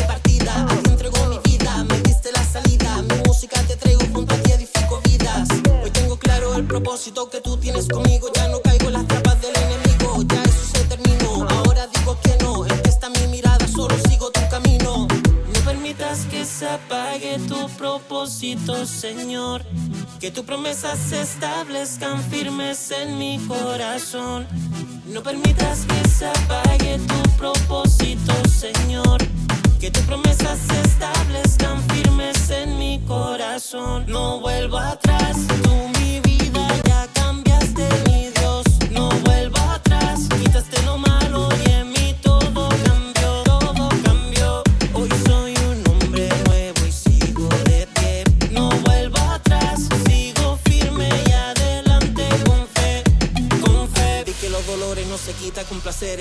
Speaker 9: propósito que tú tienes conmigo. Ya no caigo en las trampas del enemigo, ya eso se terminó. Ahora digo que no, en que está mi mirada, solo sigo tu camino. No permitas que se apague tu propósito, Señor. Que tus promesas se establezcan firmes en mi corazón. No permitas que se apague tu propósito, Señor. Que tus promesas se establezcan firmes en mi corazón. No vuelvo atrás, tú mi vida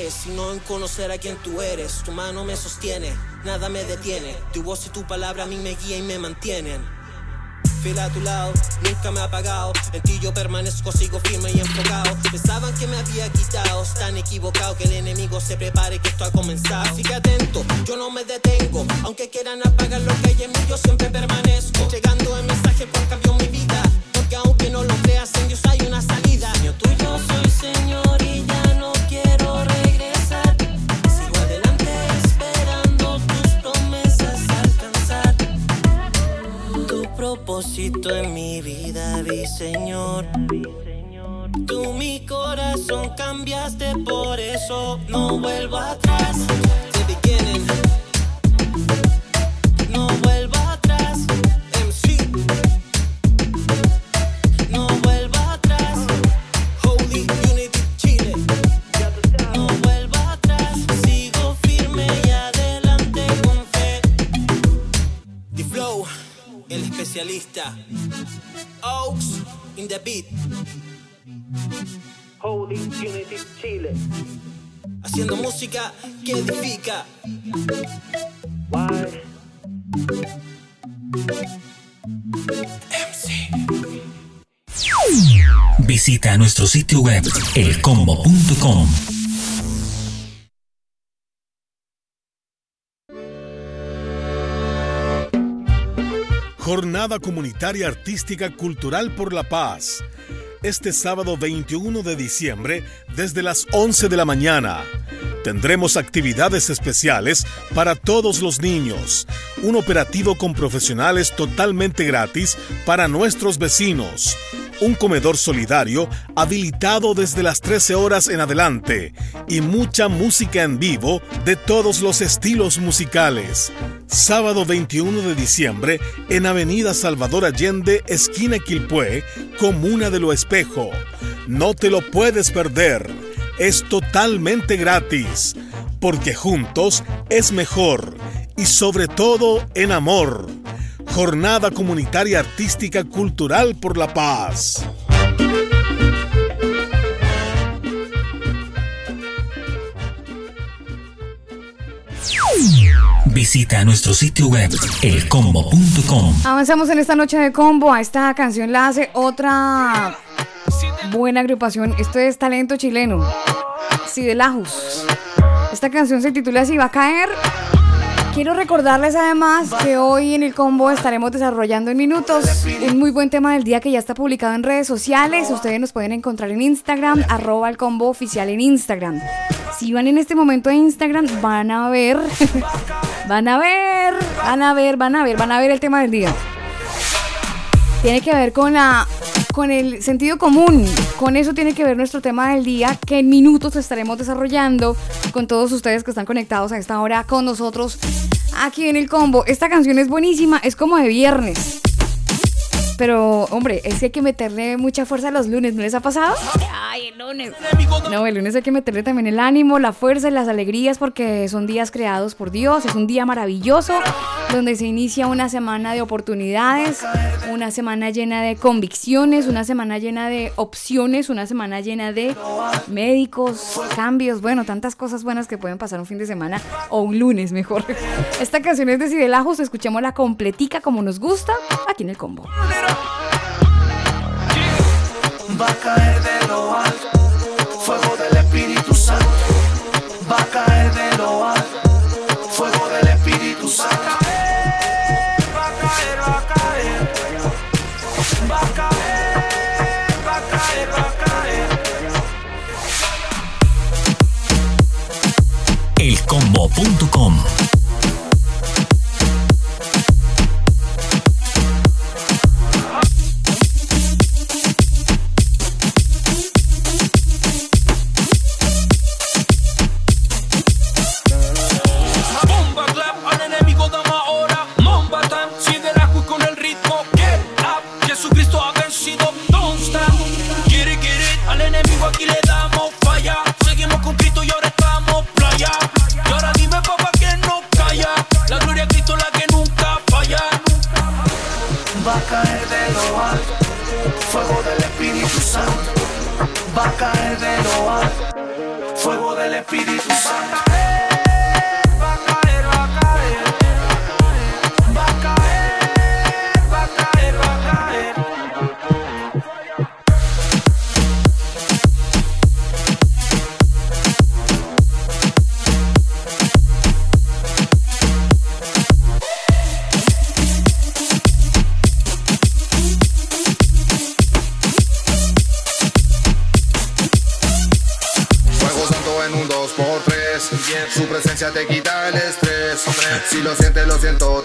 Speaker 9: sino en conocer a quien tú eres. Tu mano me sostiene, nada me detiene. Tu voz y tu palabra a mí me guía y me mantienen. A tu lado, nunca me ha apagado. En ti yo permanezco, sigo firme y enfocado. Pensaban que me había quitado, están equivocados. Que el enemigo se prepare, que esto ha comenzado. Así que atento, yo no me detengo. Aunque quieran apagar lo que hay en mí, yo siempre permanezco. Entregando el mensaje por cambio mi vida. Porque aunque no lo creas, en Dios hay una salida. Señor tuyo soy Señor y ya propósito en mi vida vi, Señor. Tú mi corazón cambiaste, por eso no vuelvo atrás. The beginning. Especialista. Oaks in the beat. Holy Unity Chile. Haciendo música que edifica.
Speaker 4: Visita nuestro sitio web elcombo.com.
Speaker 11: Jornada Comunitaria Artística Cultural por la Paz. Este sábado 21 de diciembre desde las 11 de la mañana. Tendremos actividades especiales para todos los niños. Un operativo con profesionales totalmente gratis para nuestros vecinos. Un comedor solidario habilitado desde las 13 horas en adelante. Y mucha música en vivo de todos los estilos musicales. Sábado 21 de diciembre en Avenida Salvador Allende, esquina Quilpué, Comuna de Lo Espejo. No te lo puedes perder. Es totalmente gratis, porque juntos es mejor y sobre todo en amor. Jornada Comunitaria Artística Cultural por la Paz.
Speaker 4: Visita nuestro sitio web elcombo.com.
Speaker 1: Avanzamos en esta noche de combo. A esta canción la hace otra buena agrupación. Esto es talento chileno. Sidelajus. Esta canción se titula Si va a caer. Quiero recordarles además que hoy en el combo estaremos desarrollando en minutos un muy buen tema del día que ya está publicado en redes sociales. Ustedes nos pueden encontrar en Instagram, arroba el combo oficial en Instagram. Si van en este momento a Instagram, van a ver, van a ver, van a ver, van a ver, van a ver el tema del día. Tiene que ver con la con el sentido común. Con eso tiene que ver nuestro tema del día que en minutos estaremos desarrollando con todos ustedes que están conectados a esta hora con nosotros aquí en el combo. Esta canción es buenísima, es como de viernes. Pero, hombre, es que hay que meterle mucha fuerza a los lunes, ¿no les ha pasado? Ay, el lunes. No, el lunes hay que meterle también el ánimo, la fuerza y las alegrías porque son días creados por Dios, es un día maravilloso donde se inicia una semana de oportunidades, una semana llena de convicciones, una semana llena de opciones, una semana llena de médicos, cambios, bueno, tantas cosas buenas que pueden pasar un fin de semana o un lunes mejor. Esta canción es de Sidelajos, escuchémosla completica como nos gusta aquí en el combo.
Speaker 7: Va a caer de lo alto, fuego del Espíritu Santo. Va a caer de lo alto,
Speaker 2: fuego del Espíritu Santo. Va a caer, va a caer, va a caer, va a caer, va a caer.
Speaker 4: Elcombo.com
Speaker 6: Si lo sientes, lo siento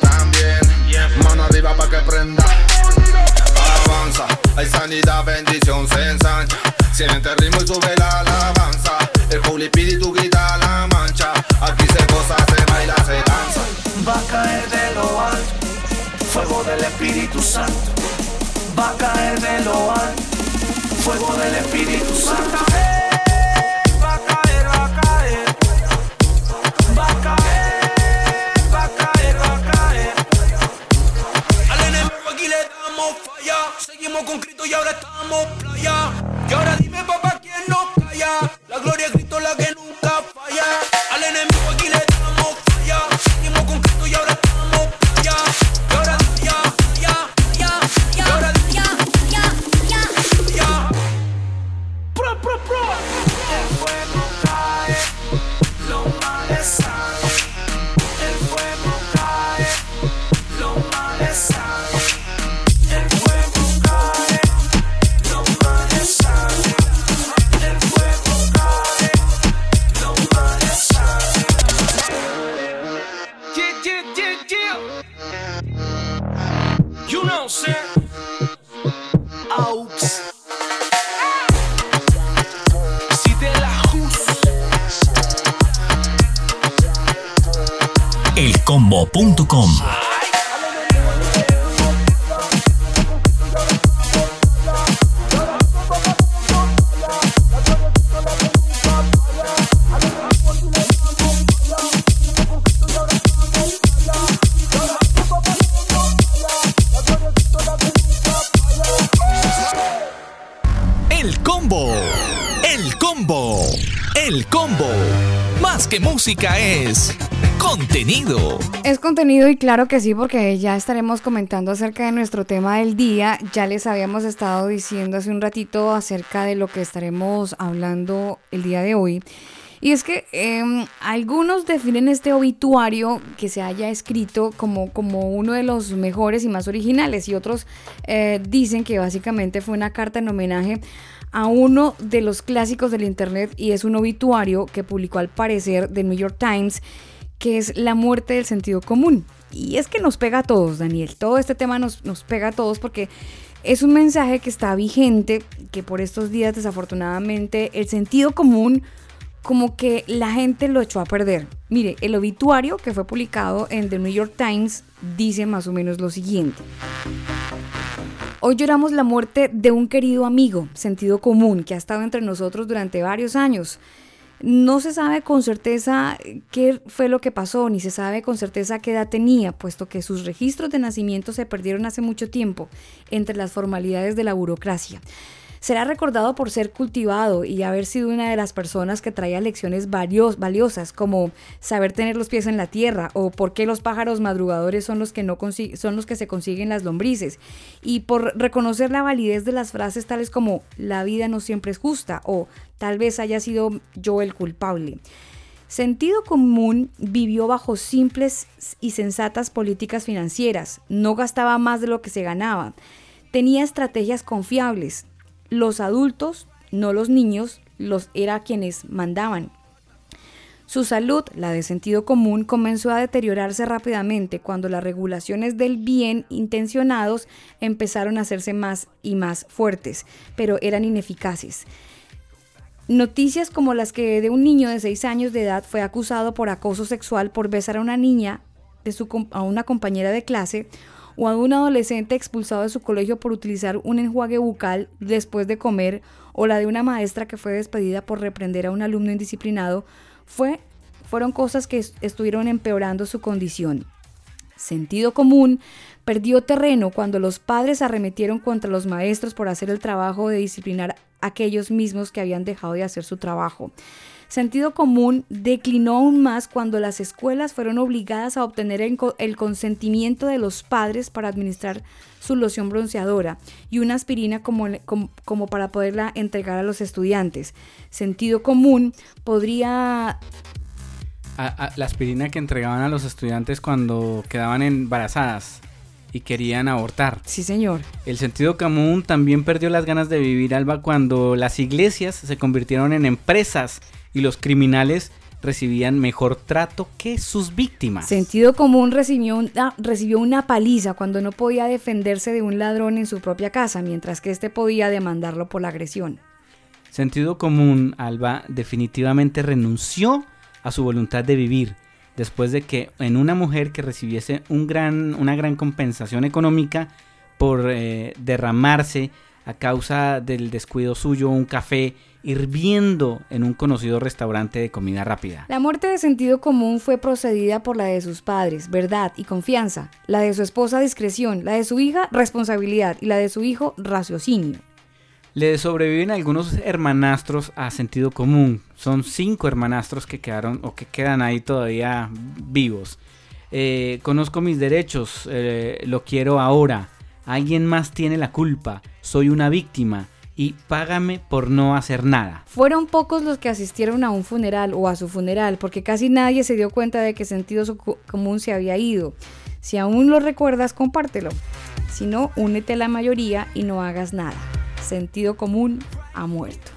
Speaker 6: es contenido.
Speaker 1: Es contenido y claro que sí, porque ya estaremos comentando acerca de nuestro tema del día. Ya les habíamos estado diciendo hace un ratito acerca de lo que estaremos hablando el día de hoy. Y es que em, algunos definen este obituario que se haya escrito como, como uno de los mejores y más originales y otros eh, dicen que básicamente fue una carta en homenaje a uno de los clásicos del Internet y es un obituario que publicó al parecer The New York Times, que es la muerte del sentido común. Y es que nos pega a todos, Daniel. Todo este tema nos, nos pega a todos porque es un mensaje que está vigente, que por estos días desafortunadamente el sentido común como que la gente lo echó a perder. Mire, el obituario que fue publicado en The New York Times dice más o menos lo siguiente. Hoy lloramos la muerte de un querido amigo, sentido común, que ha estado entre nosotros durante varios años. No se sabe con certeza qué fue lo que pasó, ni se sabe con certeza qué edad tenía, puesto que sus registros de nacimiento se perdieron hace mucho tiempo entre las formalidades de la burocracia. Será recordado por ser cultivado y haber sido una de las personas que traía lecciones valiosas como saber tener los pies en la tierra o por qué los pájaros madrugadores son los que, no son los que se consiguen las lombrices y por reconocer la validez de las frases tales como la vida no siempre es justa o tal vez haya sido yo el culpable. Sentido común vivió bajo simples y sensatas políticas financieras, no gastaba más de lo que se ganaba, tenía estrategias confiables. Los adultos, no los niños, los era quienes mandaban. Su salud, la de sentido común, comenzó a deteriorarse rápidamente cuando las regulaciones del bien intencionados empezaron a hacerse más y más fuertes, pero eran ineficaces. Noticias como las que de un niño de 6 años de edad fue acusado por acoso sexual por besar a una niña, de su, a una compañera de clase, o a un adolescente expulsado de su colegio por utilizar un enjuague bucal después de comer, o la de una maestra que fue despedida por reprender a un alumno indisciplinado, fue, fueron cosas que estuvieron empeorando su condición. Sentido común perdió terreno cuando los padres arremetieron contra los maestros por hacer el trabajo de disciplinar a aquellos mismos que habían dejado de hacer su trabajo. Sentido común declinó aún más cuando las escuelas fueron obligadas a obtener el, consentimiento de los padres para administrar su loción bronceadora y una aspirina como, como, para poderla entregar a los estudiantes. Sentido común podría
Speaker 3: la aspirina que entregaban a los estudiantes cuando quedaban embarazadas y querían abortar.
Speaker 1: Sí, señor.
Speaker 3: El sentido común también perdió las ganas de vivir, Alba, cuando las iglesias se convirtieron en empresas y los criminales recibían mejor trato que sus víctimas.
Speaker 1: Sentido común recibió una, recibió una paliza cuando no podía defenderse de un ladrón en su propia casa, mientras que éste podía demandarlo por la agresión.
Speaker 3: Sentido común, Alba, definitivamente renunció a su voluntad de vivir después de que en una mujer que recibiese un gran, una gran compensación económica por eh, derramarse a causa del descuido suyo un café hirviendo en un conocido restaurante de comida rápida.
Speaker 1: La muerte de sentido común fue procedida por la de sus padres, verdad y confianza, la de su esposa discreción, la de su hija responsabilidad y la de su hijo raciocinio.
Speaker 3: Le sobreviven algunos hermanastros a sentido común. Son cinco hermanastros que quedaron o que quedan ahí todavía vivos. Eh, conozco mis derechos, eh, lo quiero ahora. Alguien más tiene la culpa. Soy una víctima y págame por no hacer nada.
Speaker 1: Fueron pocos los que asistieron a un funeral o a su funeral porque casi nadie se dio cuenta de que sentido común se había ido. Si aún lo recuerdas, compártelo. Si no, únete a la mayoría y no hagas nada sentido común ha muerto.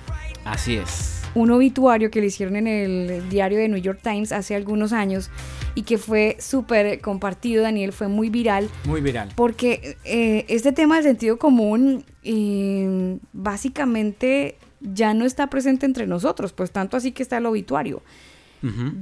Speaker 3: Así es.
Speaker 1: Un obituario que le hicieron en el diario de New York Times hace algunos años y que fue súper compartido, Daniel, fue muy viral.
Speaker 3: Muy viral.
Speaker 1: Porque eh, este tema del sentido común eh, básicamente ya no está presente entre nosotros, pues tanto así que está el obituario.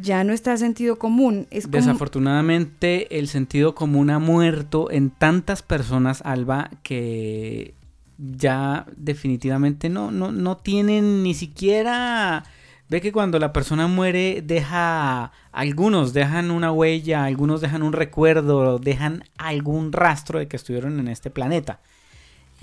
Speaker 1: Ya no está el sentido común. Es
Speaker 3: Desafortunadamente el sentido común ha muerto en tantas personas, Alba, que ya definitivamente no, no, no tienen ni siquiera... Ve que cuando la persona muere deja, algunos dejan una huella, algunos dejan un recuerdo, dejan algún rastro de que estuvieron en este planeta.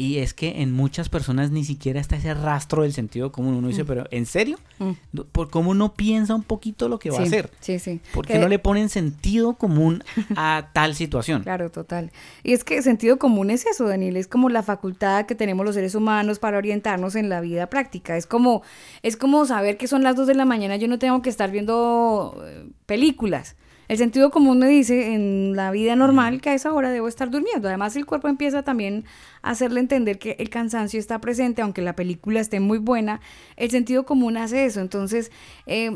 Speaker 3: Y es que en muchas personas ni siquiera está ese rastro del sentido común. Uno dice, mm. pero ¿en serio? Mm. ¿Por cómo no piensa un poquito lo que va a hacer?
Speaker 1: Sí, sí.
Speaker 3: ¿Por qué no le ponen sentido común a tal situación?
Speaker 1: Claro, total. Y es que sentido común es eso, Daniel. Es como la facultad que tenemos los seres humanos para orientarnos en la vida práctica. Es como, es como saber que son las 2 de la mañana, yo no tengo que estar viendo eh, películas. El sentido común me dice en la vida normal que a esa hora debo estar durmiendo. Además, el cuerpo empieza también a hacerle entender que el cansancio está presente, aunque la película esté muy buena. El sentido común hace eso. Entonces, eh,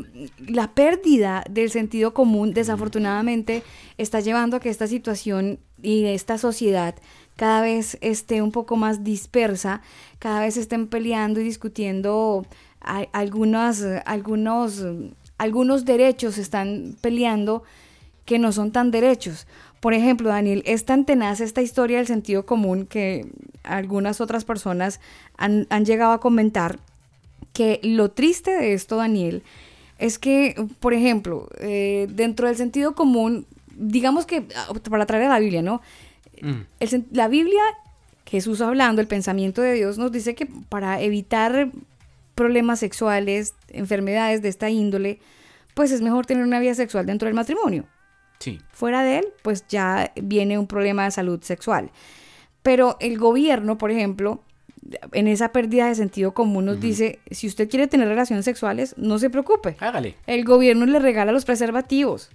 Speaker 1: la pérdida del sentido común, desafortunadamente, está llevando a que esta situación y esta sociedad cada vez esté un poco más dispersa, cada vez estén peleando y discutiendo algunos, algunos, algunos derechos, están peleando que no son tan derechos. Por ejemplo, Daniel, es tan tenaz esta historia del sentido común que algunas otras personas han, llegado a comentar que lo triste de esto, Daniel, es que, por ejemplo, eh, dentro del sentido común, digamos que, ah, para traer a la Biblia, ¿no? Mm. la Biblia, Jesús hablando, el pensamiento de Dios nos dice que para evitar problemas sexuales, enfermedades de esta índole, pues es mejor tener una vida sexual dentro del matrimonio. Fuera de él, pues ya viene un problema de salud sexual. Pero el gobierno, por ejemplo, en esa pérdida de sentido común nos dice, si usted quiere tener relaciones sexuales, no se preocupe.
Speaker 3: Hágale.
Speaker 1: El gobierno le regala los preservativos.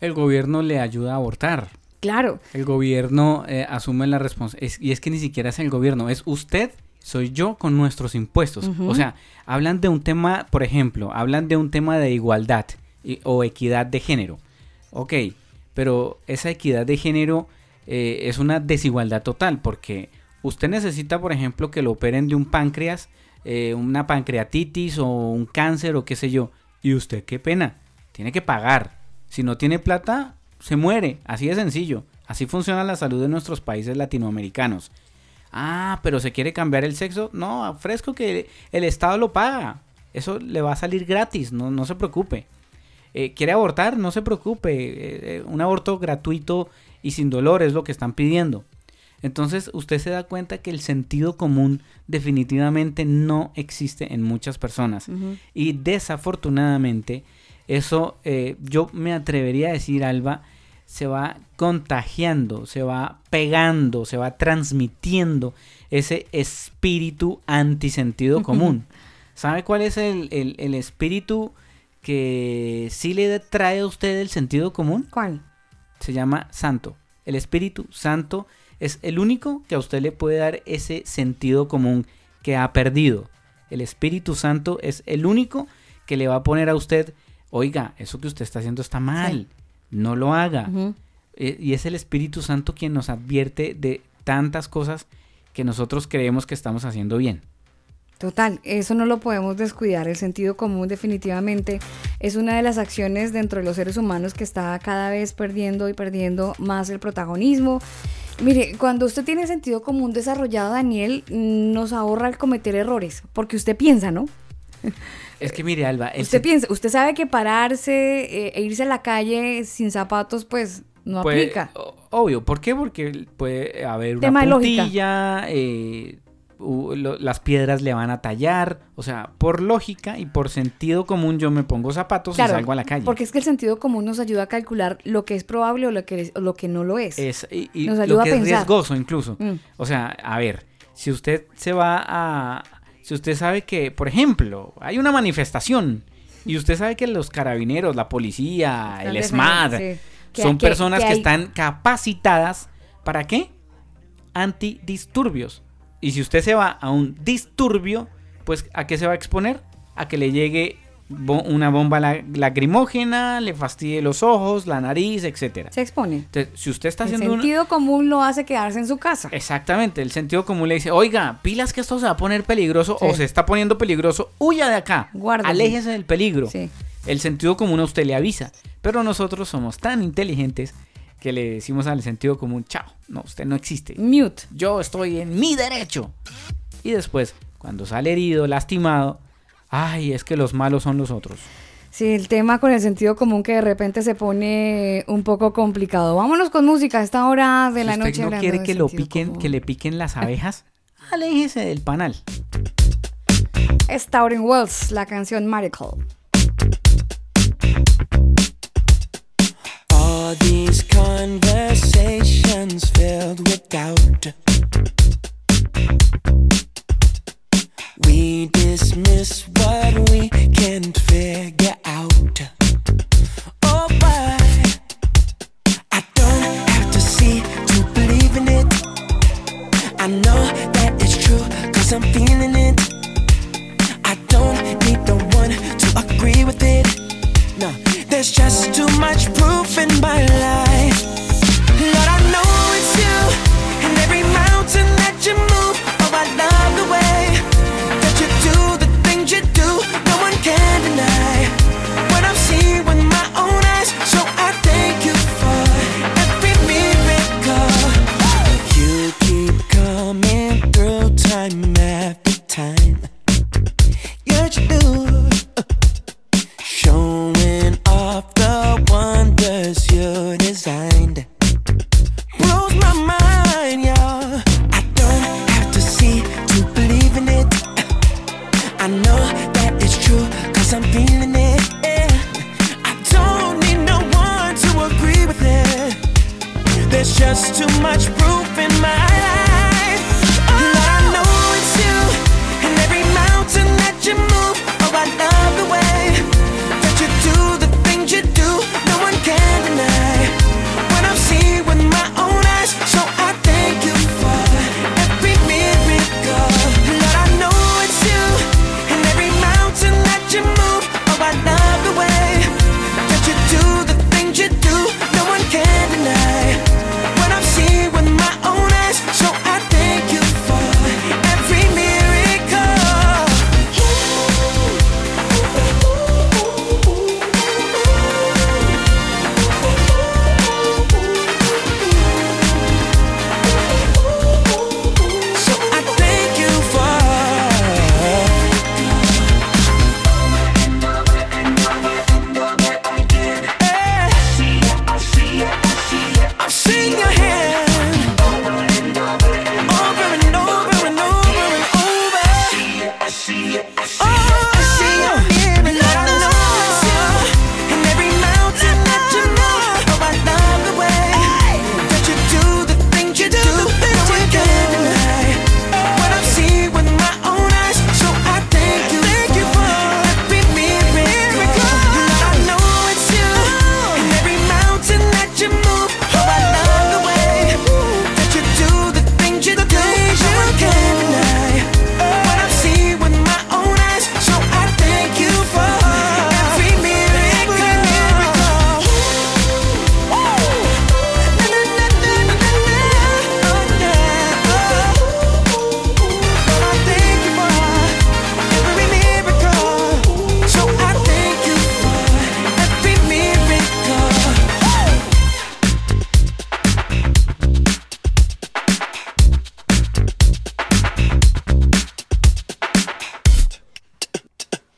Speaker 3: El gobierno le ayuda a abortar.
Speaker 1: Claro.
Speaker 3: El gobierno eh, asume la responsabilidad. Y es que ni siquiera es el gobierno, es usted, soy yo con nuestros impuestos. O sea, hablan de un tema, por ejemplo, hablan de un tema de igualdad y- o equidad de género. Ok, pero esa equidad de género eh, es una desigualdad total porque usted necesita, por ejemplo, que lo operen de un páncreas, eh, una pancreatitis o un cáncer o qué sé yo. Y usted, qué pena, tiene que pagar. Si no tiene plata, se muere. Así de sencillo. Así funciona la salud de nuestros países latinoamericanos. Ah, pero se quiere cambiar el sexo. No, fresco que el Estado lo paga. Eso le va a salir gratis, no, no se preocupe. Eh, ¿Quiere abortar? No se preocupe. eh, eh, un aborto gratuito y sin dolor es lo que están pidiendo. Entonces usted se da cuenta que el sentido común definitivamente no existe en muchas personas. Y desafortunadamente, eso eh, yo me atrevería a decir, Alba, se va contagiando, se va pegando, se va transmitiendo ese espíritu antisentido común. ¿Sabe cuál es el, el- el espíritu que sí le trae a usted el sentido común?
Speaker 1: ¿Cuál?
Speaker 3: Se llama Santo. El Espíritu Santo es el único que a usted le puede dar ese sentido común que ha perdido. El Espíritu Santo es el único que le va a poner a usted, oiga, eso que usted está haciendo está mal, no lo haga. Eh, Y es el Espíritu Santo quien nos advierte de tantas cosas que nosotros creemos que estamos haciendo bien.
Speaker 1: Total, eso no lo podemos descuidar. El sentido común definitivamente es una de las acciones dentro de los seres humanos que está cada vez perdiendo y perdiendo más el protagonismo. Mire, cuando usted tiene sentido común desarrollado, Daniel, nos ahorra el cometer errores, porque usted piensa, ¿no?
Speaker 3: Es que mire, Alba,
Speaker 1: Usted piensa, usted sabe que pararse eh, e irse a la calle sin zapatos, pues no
Speaker 3: Puede-
Speaker 1: aplica.
Speaker 3: obvio, ¿por qué? Porque puede haber una
Speaker 1: Tema
Speaker 3: puntilla, eh, lo- las piedras le van a tallar, o sea, por lógica y por sentido común yo me pongo zapatos y salgo a la calle.
Speaker 1: Porque es que el sentido común nos ayuda a calcular lo que es probable o lo que, o lo que no lo es.
Speaker 3: Es, y, y
Speaker 1: Nos
Speaker 3: lo
Speaker 1: ayuda
Speaker 3: que
Speaker 1: a
Speaker 3: es
Speaker 1: pensar.
Speaker 3: riesgoso incluso.
Speaker 1: Mm.
Speaker 3: O sea, a ver, si usted se va a... Si usted sabe que, por ejemplo, hay una manifestación y usted sabe que los carabineros, la policía,
Speaker 1: Están
Speaker 3: el
Speaker 1: sí. Que-
Speaker 3: son
Speaker 1: que-
Speaker 3: personas
Speaker 1: que
Speaker 3: que,
Speaker 1: hay-
Speaker 3: están capacitadas para qué? Antidisturbios. Y si usted se va a un disturbio, pues ¿a qué se va a exponer? A que le llegue una bomba la- lacrimógena, le fastidie los ojos, la nariz, etcétera.
Speaker 1: Se expone.
Speaker 3: Entonces, si usted está
Speaker 1: El
Speaker 3: haciendo un-
Speaker 1: sentido común lo hace quedarse en su casa.
Speaker 3: Exactamente, el sentido común le dice, oiga, pilas que esto se va a poner peligroso
Speaker 1: Sí.
Speaker 3: o se está poniendo peligroso, huya de acá,
Speaker 1: Guárdese.
Speaker 3: aléjese del peligro.
Speaker 1: Sí.
Speaker 3: El sentido común a usted le avisa, pero nosotros somos tan inteligentes que le decimos al sentido común, chao, no, usted no existe.
Speaker 1: Mute.
Speaker 3: Yo estoy en mi derecho. Y después, cuando sale herido, lastimado, ay, es que los malos son los otros.
Speaker 1: Sí, el tema con el sentido común que de repente se pone un poco complicado. Vámonos con música a esta hora de
Speaker 3: Si
Speaker 1: la
Speaker 3: usted
Speaker 1: noche.
Speaker 3: no quiere que lo piquen,
Speaker 1: común.
Speaker 3: que le piquen las abejas, aléjese del panal.
Speaker 1: Es Tauren Wells, la canción Miracle.
Speaker 9: All these conversations filled with doubt. We dismiss what we can't figure out. Oh, but I don't have to see to believe in it. I know that it's true, cause I'm feeling it. I don't need no one to agree with it. No, there's just too much proof in my life.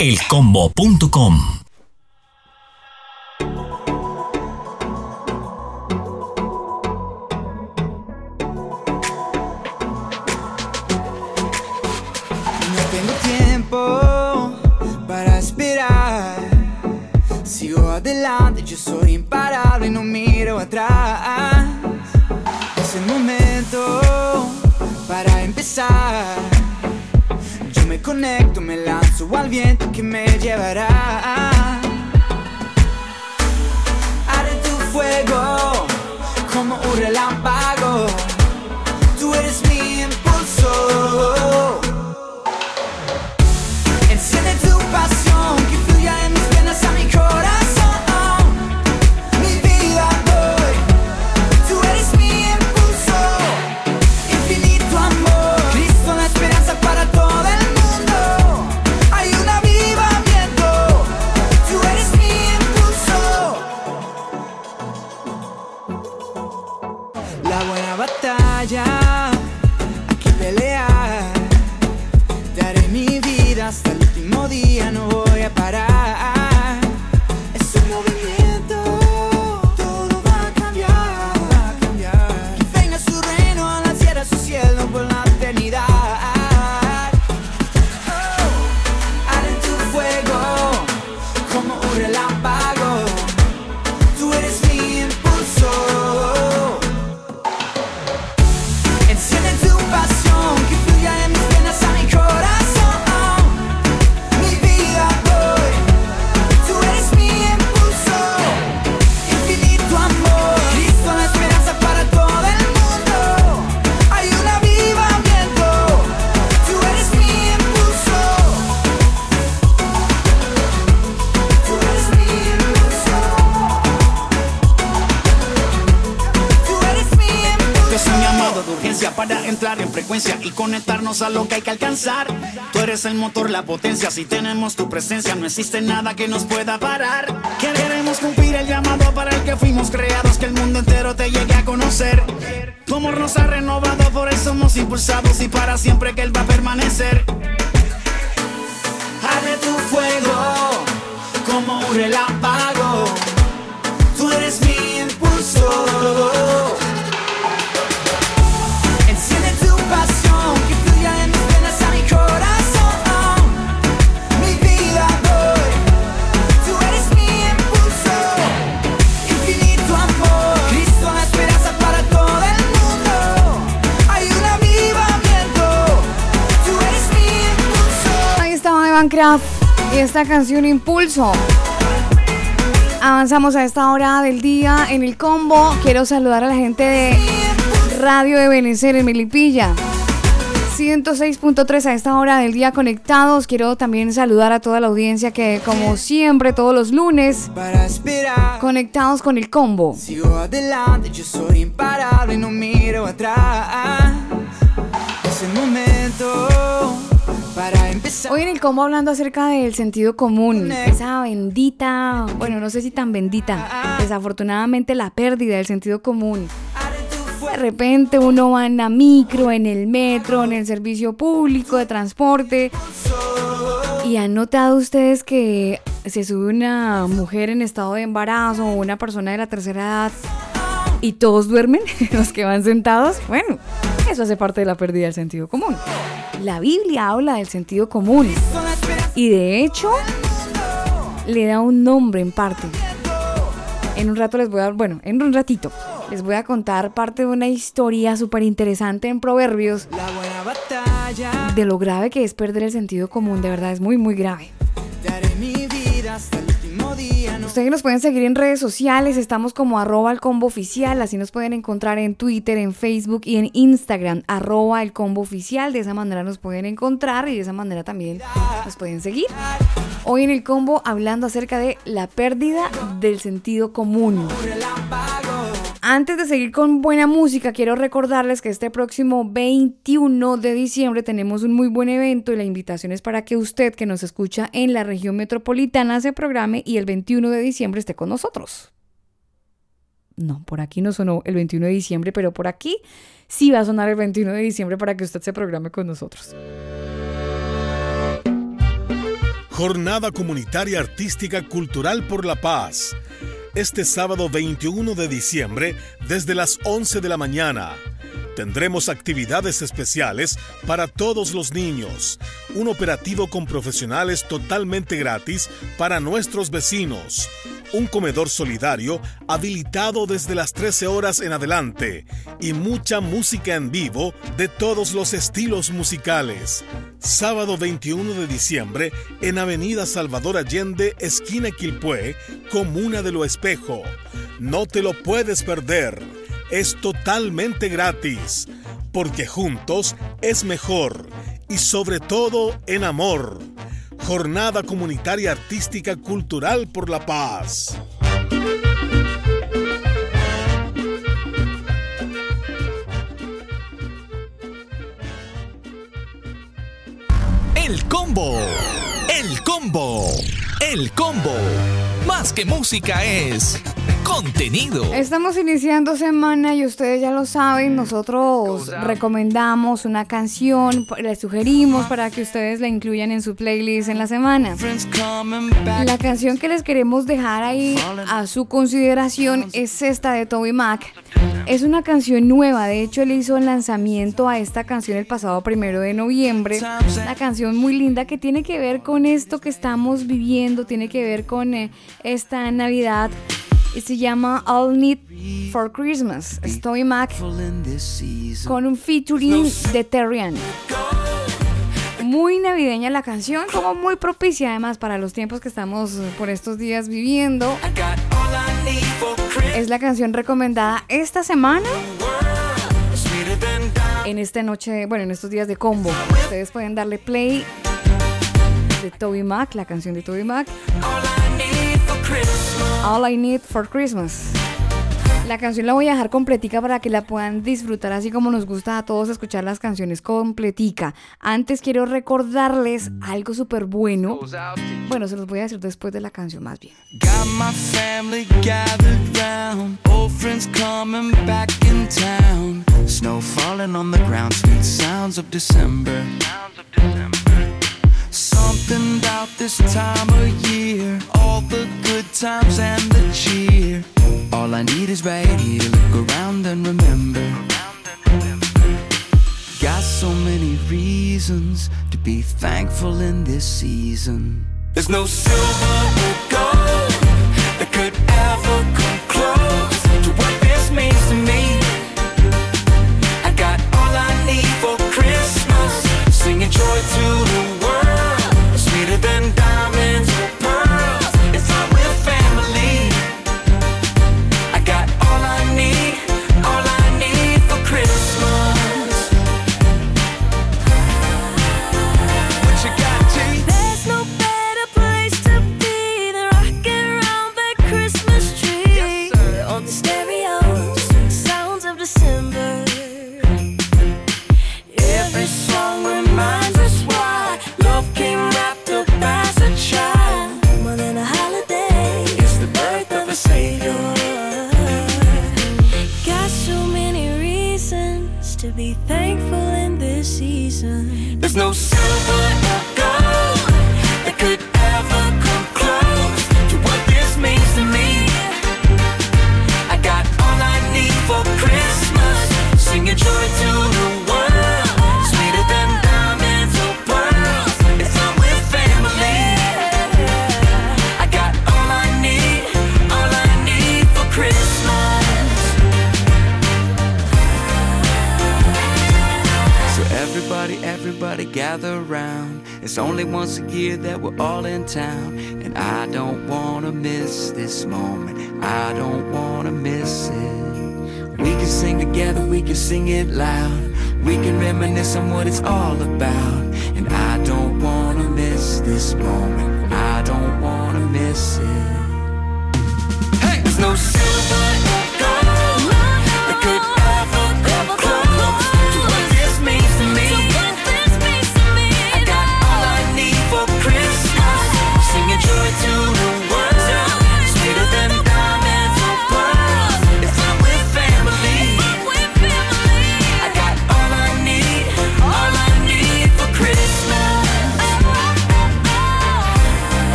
Speaker 7: elcombo.com.
Speaker 12: lo que hay que alcanzar. Tú eres el motor, la potencia. Si tenemos tu presencia, no existe nada que nos pueda parar. Queremos cumplir el llamado para el que fuimos creados, que el mundo entero te llegue a conocer. Tu amor nos ha renovado, por eso somos impulsados y para siempre que Él va a permanecer.
Speaker 13: Arde tu fuego como un relámpago.
Speaker 1: Kraft y esta canción Impulso. Avanzamos a esta hora del día en el combo. Quiero saludar a la gente de Radio de Benecer en Melipilla. 106.3 a esta hora del día conectados. Quiero también saludar a toda la audiencia que como siempre todos los lunes
Speaker 13: Para esperar.
Speaker 1: conectados con el combo.
Speaker 13: Sigo adelante, yo soy imparable y no miro atrás.
Speaker 1: Hoy en el combo hablando acerca del sentido común, esa bendita, bueno, no sé si tan bendita, desafortunadamente la pérdida del sentido común. De repente uno va en la micro, en el metro, en el servicio público de transporte. ¿Y han notado ustedes que se sube una mujer en estado de embarazo o una persona de la tercera edad y todos duermen, los que van sentados? Bueno, eso hace parte de la pérdida del sentido común. La Biblia habla del sentido común y de hecho le da un nombre en parte. En un rato les voy a bueno, en un ratito les voy a contar parte de una historia súper interesante en Proverbios de lo grave que es perder el sentido común. De verdad es muy, muy grave. Ustedes nos pueden seguir en redes sociales, estamos como arroba el combo oficial, así nos pueden encontrar en Twitter, en Facebook y en Instagram, arroba el combo oficial, de esa manera nos pueden encontrar y de esa manera también nos pueden seguir. Hoy en el combo hablando acerca de la pérdida del sentido común. Antes de seguir con buena música, quiero recordarles que este próximo 21 de diciembre tenemos un muy buen evento y la invitación es para que usted que nos escucha en la región metropolitana se programe y el 21 de diciembre esté con nosotros. No, por aquí no sonó el 21 de diciembre, pero por aquí sí va a sonar el 21 de diciembre para que usted se programe con nosotros.
Speaker 11: Jornada Comunitaria Artística Cultural por la Paz. Este sábado 21 de diciembre desde las 11 de la mañana. Tendremos actividades especiales para todos los niños. Un operativo con profesionales totalmente gratis para nuestros vecinos. Un comedor solidario habilitado desde las 13 horas en adelante. Y mucha música en vivo de todos los estilos musicales. Sábado 21 de diciembre en Avenida Salvador Allende, esquina Quilpué, Comuna de Lo Espejo. No te lo puedes perder es totalmente gratis, porque juntos es mejor y sobre todo en amor. Jornada Comunitaria Artística Cultural por la Paz.
Speaker 6: El combo. El combo. El combo. Más que música es contenido.
Speaker 1: Estamos iniciando semana y ustedes ya lo saben, nosotros recomendamos una canción, les sugerimos para que ustedes la incluyan en su playlist en la semana. La canción que les queremos dejar ahí a su consideración es esta de Toby Mac. Es una canción nueva, de hecho él hizo el lanzamiento a esta canción el pasado primero de noviembre. Una canción muy linda que tiene que ver con esto que estamos viviendo, tiene que ver con eh, esta Navidad y se llama All Need for Christmas. Story Mac con un featuring de Terrian. Muy navideña la canción, como muy propicia además para los tiempos que estamos eh, por estos días viviendo. Es la canción recomendada esta semana. En esta noche, bueno, en estos días de combo. Ustedes pueden darle play de Toby Mac, la canción de Toby Mac. All I Need for Christmas. La canción la voy a dejar completica para que la puedan disfrutar así como nos gusta a todos escuchar las canciones completica. Antes quiero recordarles algo súper bueno. Bueno, se los voy a decir después de la canción más bien.
Speaker 14: Got my family gathered round, old friends coming back in town. Snow falling on the ground, sweet sounds of December. Something about this time of year, all the good times and the cheer. All I need is right here, look around and remember. Got so many reasons to be thankful in this season. There's no silver or gold that could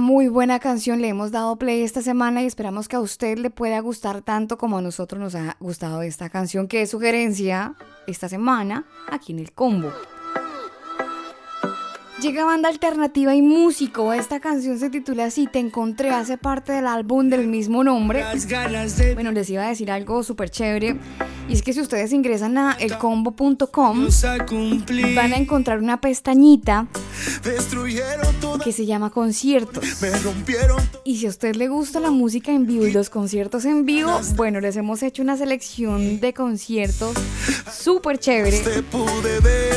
Speaker 1: muy buena canción. Le hemos dado play esta semana y esperamos que a usted le pueda gustar tanto como a nosotros nos ha gustado esta canción, que es sugerencia esta semana aquí en el combo. Llega banda alternativa y músico. Esta canción se titula así, Te encontré, hace parte del álbum del mismo nombre. Bueno, les iba a decir algo súper chévere. Y es que si ustedes ingresan a elcombo.com, van a encontrar una pestañita que se llama conciertos. Y si a usted le gusta la música en vivo y los conciertos en vivo, bueno, les hemos hecho una selección de conciertos súper chévere.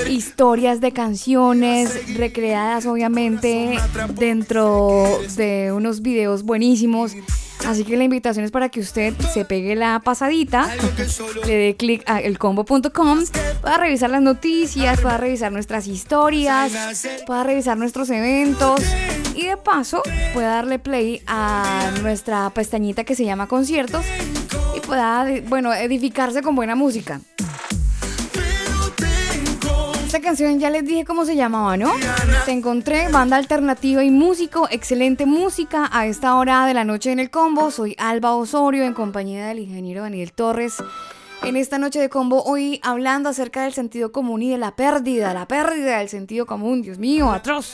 Speaker 1: Historias de canciones recreadas obviamente dentro de unos videos buenísimos. Así que la invitación es para que usted se pegue la pasadita, le dé clic a elcombo.com, pueda revisar las noticias, pueda revisar nuestras historias, pueda revisar nuestros eventos y de paso pueda darle play a nuestra pestañita que se llama conciertos y pueda, bueno, edificarse con buena música. Esta canción ya les dije cómo se llamaba, ¿no? Te encontré, banda alternativa y músico, excelente música a esta hora de la noche en el combo. Soy Alba Osorio en compañía del ingeniero Daniel Torres. En esta noche de combo, hoy hablando acerca del sentido común y de la pérdida, la pérdida del sentido común, Dios mío, atroz.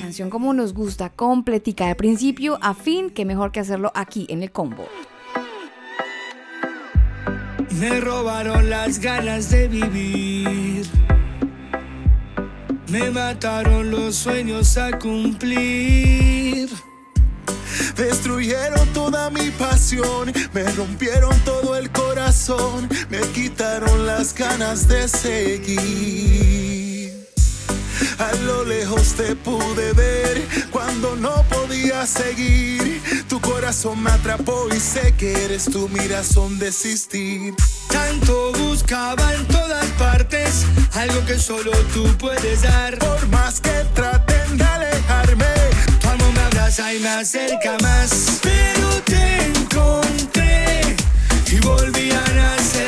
Speaker 1: Canción como nos gusta, completica de principio a fin, que mejor que hacerlo aquí en el combo.
Speaker 14: Me robaron las ganas de vivir. Me mataron los sueños a cumplir.
Speaker 2: Destruyeron toda mi pasión, me rompieron todo el corazón, me quitaron las ganas de seguir. A lo lejos te pude ver cuando no podía seguir. Tu corazón me atrapó y sé que eres tú mi razón de existir.
Speaker 14: Tanto buscaba en todas partes algo que solo tú puedes dar.
Speaker 2: Por más que traten de alejarme,
Speaker 14: tu amor me abraza y me acerca más. Pero te encontré
Speaker 2: y volví a nacer.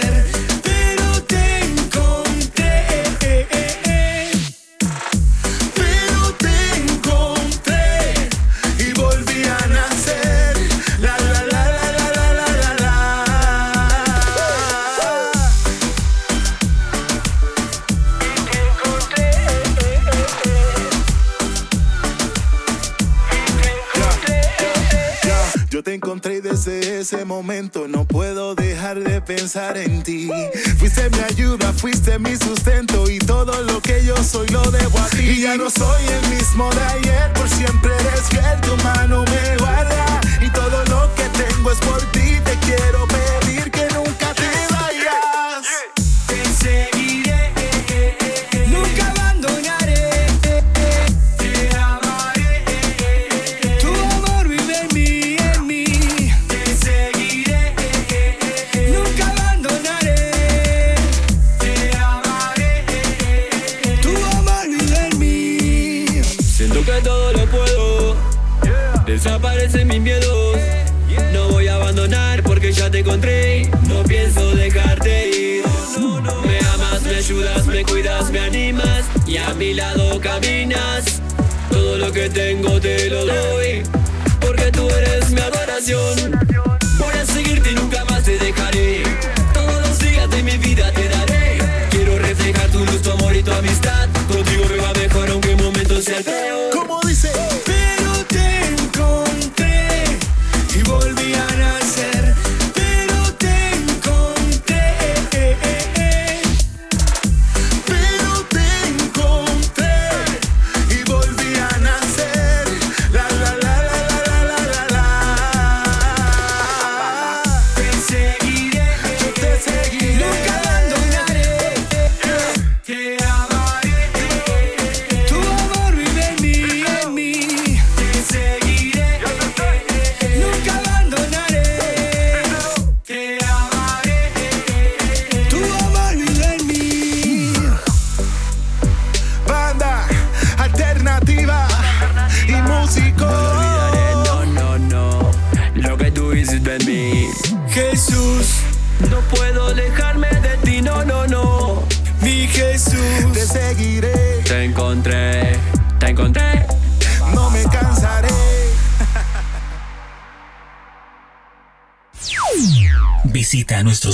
Speaker 2: Desde ese momento no puedo dejar de pensar en ti. Fuiste mi ayuda, fuiste mi sustento y todo lo que yo soy lo debo a ti. Y ya no soy el mismo de ayer, por siempre eres fiel, tu mano me guarda. Y todo lo que tengo es por ti,
Speaker 15: a mi lado caminas. Todo lo que tengo te lo doy. Porque tú eres mi adoración. Voy a seguirte y nunca más te dejaré. Todos los días de mi vida te daré. Quiero reflejar tu luz, tu amor y tu amistad. Contigo me va mejor aunque el momento sea el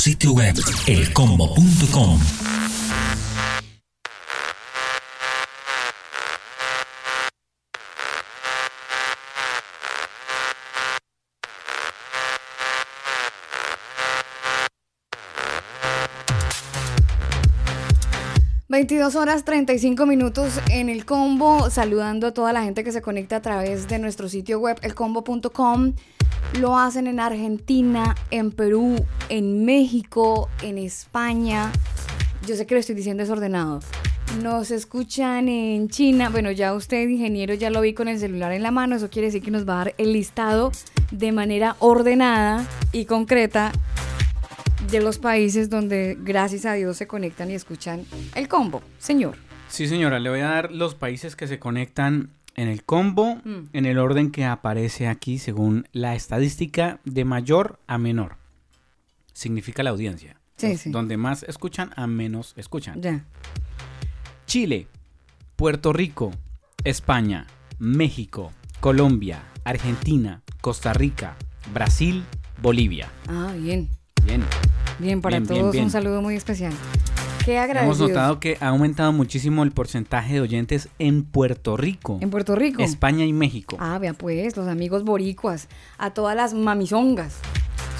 Speaker 4: sitio web elcombo.com.
Speaker 1: ...22 horas 35 minutos en el combo... ...saludando a toda la gente que se conecta a través de nuestro sitio web... ...elcombo.com... ...lo hacen en Argentina, en Perú, en México, en España... ...yo sé que lo estoy diciendo desordenado... Nos escuchan en China. Bueno, ya usted, ingeniero, ya lo vi con el celular en la mano. Eso quiere decir que nos va a dar el listado de manera ordenada y concreta de los países donde, gracias a Dios, se conectan y escuchan el combo. Señor.
Speaker 3: Sí, señora, le voy a dar los países que se conectan en el combo,
Speaker 1: Mm.
Speaker 3: en el orden que aparece aquí según la estadística de mayor a menor. Significa la audiencia.
Speaker 1: Sí, sí.
Speaker 3: Donde más escuchan, a menos escuchan.
Speaker 1: Ya.
Speaker 3: Chile, Puerto Rico, España, México, Colombia, Argentina, Costa Rica, Brasil, Bolivia.
Speaker 1: Ah, bien.
Speaker 3: Bien.
Speaker 1: Bien, para
Speaker 3: Bien,
Speaker 1: todos
Speaker 3: bien.
Speaker 1: un saludo muy especial. Qué
Speaker 3: Hemos
Speaker 1: agradecidos.
Speaker 3: notado que ha aumentado muchísimo el porcentaje de oyentes en Puerto Rico,
Speaker 1: En Puerto Rico.
Speaker 3: España y México.
Speaker 1: Ah, vea pues, los amigos boricuas, a todas las mamizongas.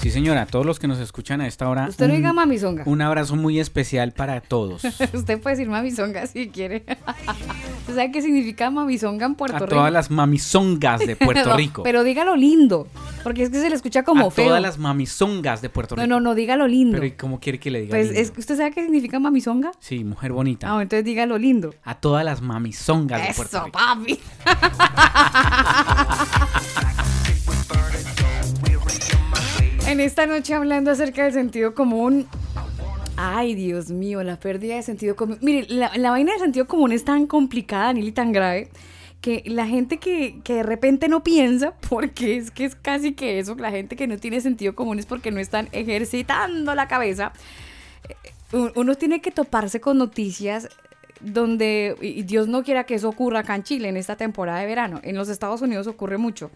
Speaker 3: Sí, señora, todos los que nos escuchan a esta hora.
Speaker 1: Usted no
Speaker 3: un-
Speaker 1: diga mamizonga.
Speaker 3: Un abrazo muy especial para todos.
Speaker 1: Usted puede decir mamizonga si quiere. ¿Usted sabe qué significa mamizonga en Puerto
Speaker 3: a
Speaker 1: Rico?
Speaker 3: todas las mamizongas de Puerto
Speaker 1: No,
Speaker 3: Rico.
Speaker 1: Pero dígalo lindo, porque es que se le escucha como
Speaker 3: a
Speaker 1: feo.
Speaker 3: todas las mamizongas de Puerto
Speaker 1: No,
Speaker 3: Rico.
Speaker 1: no, no, dígalo lindo.
Speaker 3: Pero ¿y cómo quiere que le diga?
Speaker 1: pues
Speaker 3: lindo?
Speaker 1: es usted sabe qué significa mamizonga.
Speaker 3: Sí, mujer bonita.
Speaker 1: Ah, entonces dígalo lindo.
Speaker 3: A todas las mamizongas de Puerto
Speaker 1: Eso,
Speaker 3: Rico.
Speaker 1: papi. En esta noche hablando acerca del sentido común. Ay, Dios mío, la pérdida de sentido común. Mire, la, vaina del sentido común es tan complicada, Nili, tan grave, que la gente que, que de repente no piensa, porque es que es casi que eso, la gente que no tiene sentido común es porque no están ejercitando la cabeza. U- Uno tiene que toparse con noticias donde, y Dios no quiera que eso ocurra acá en Chile en esta temporada de verano. En los Estados Unidos ocurre mucho.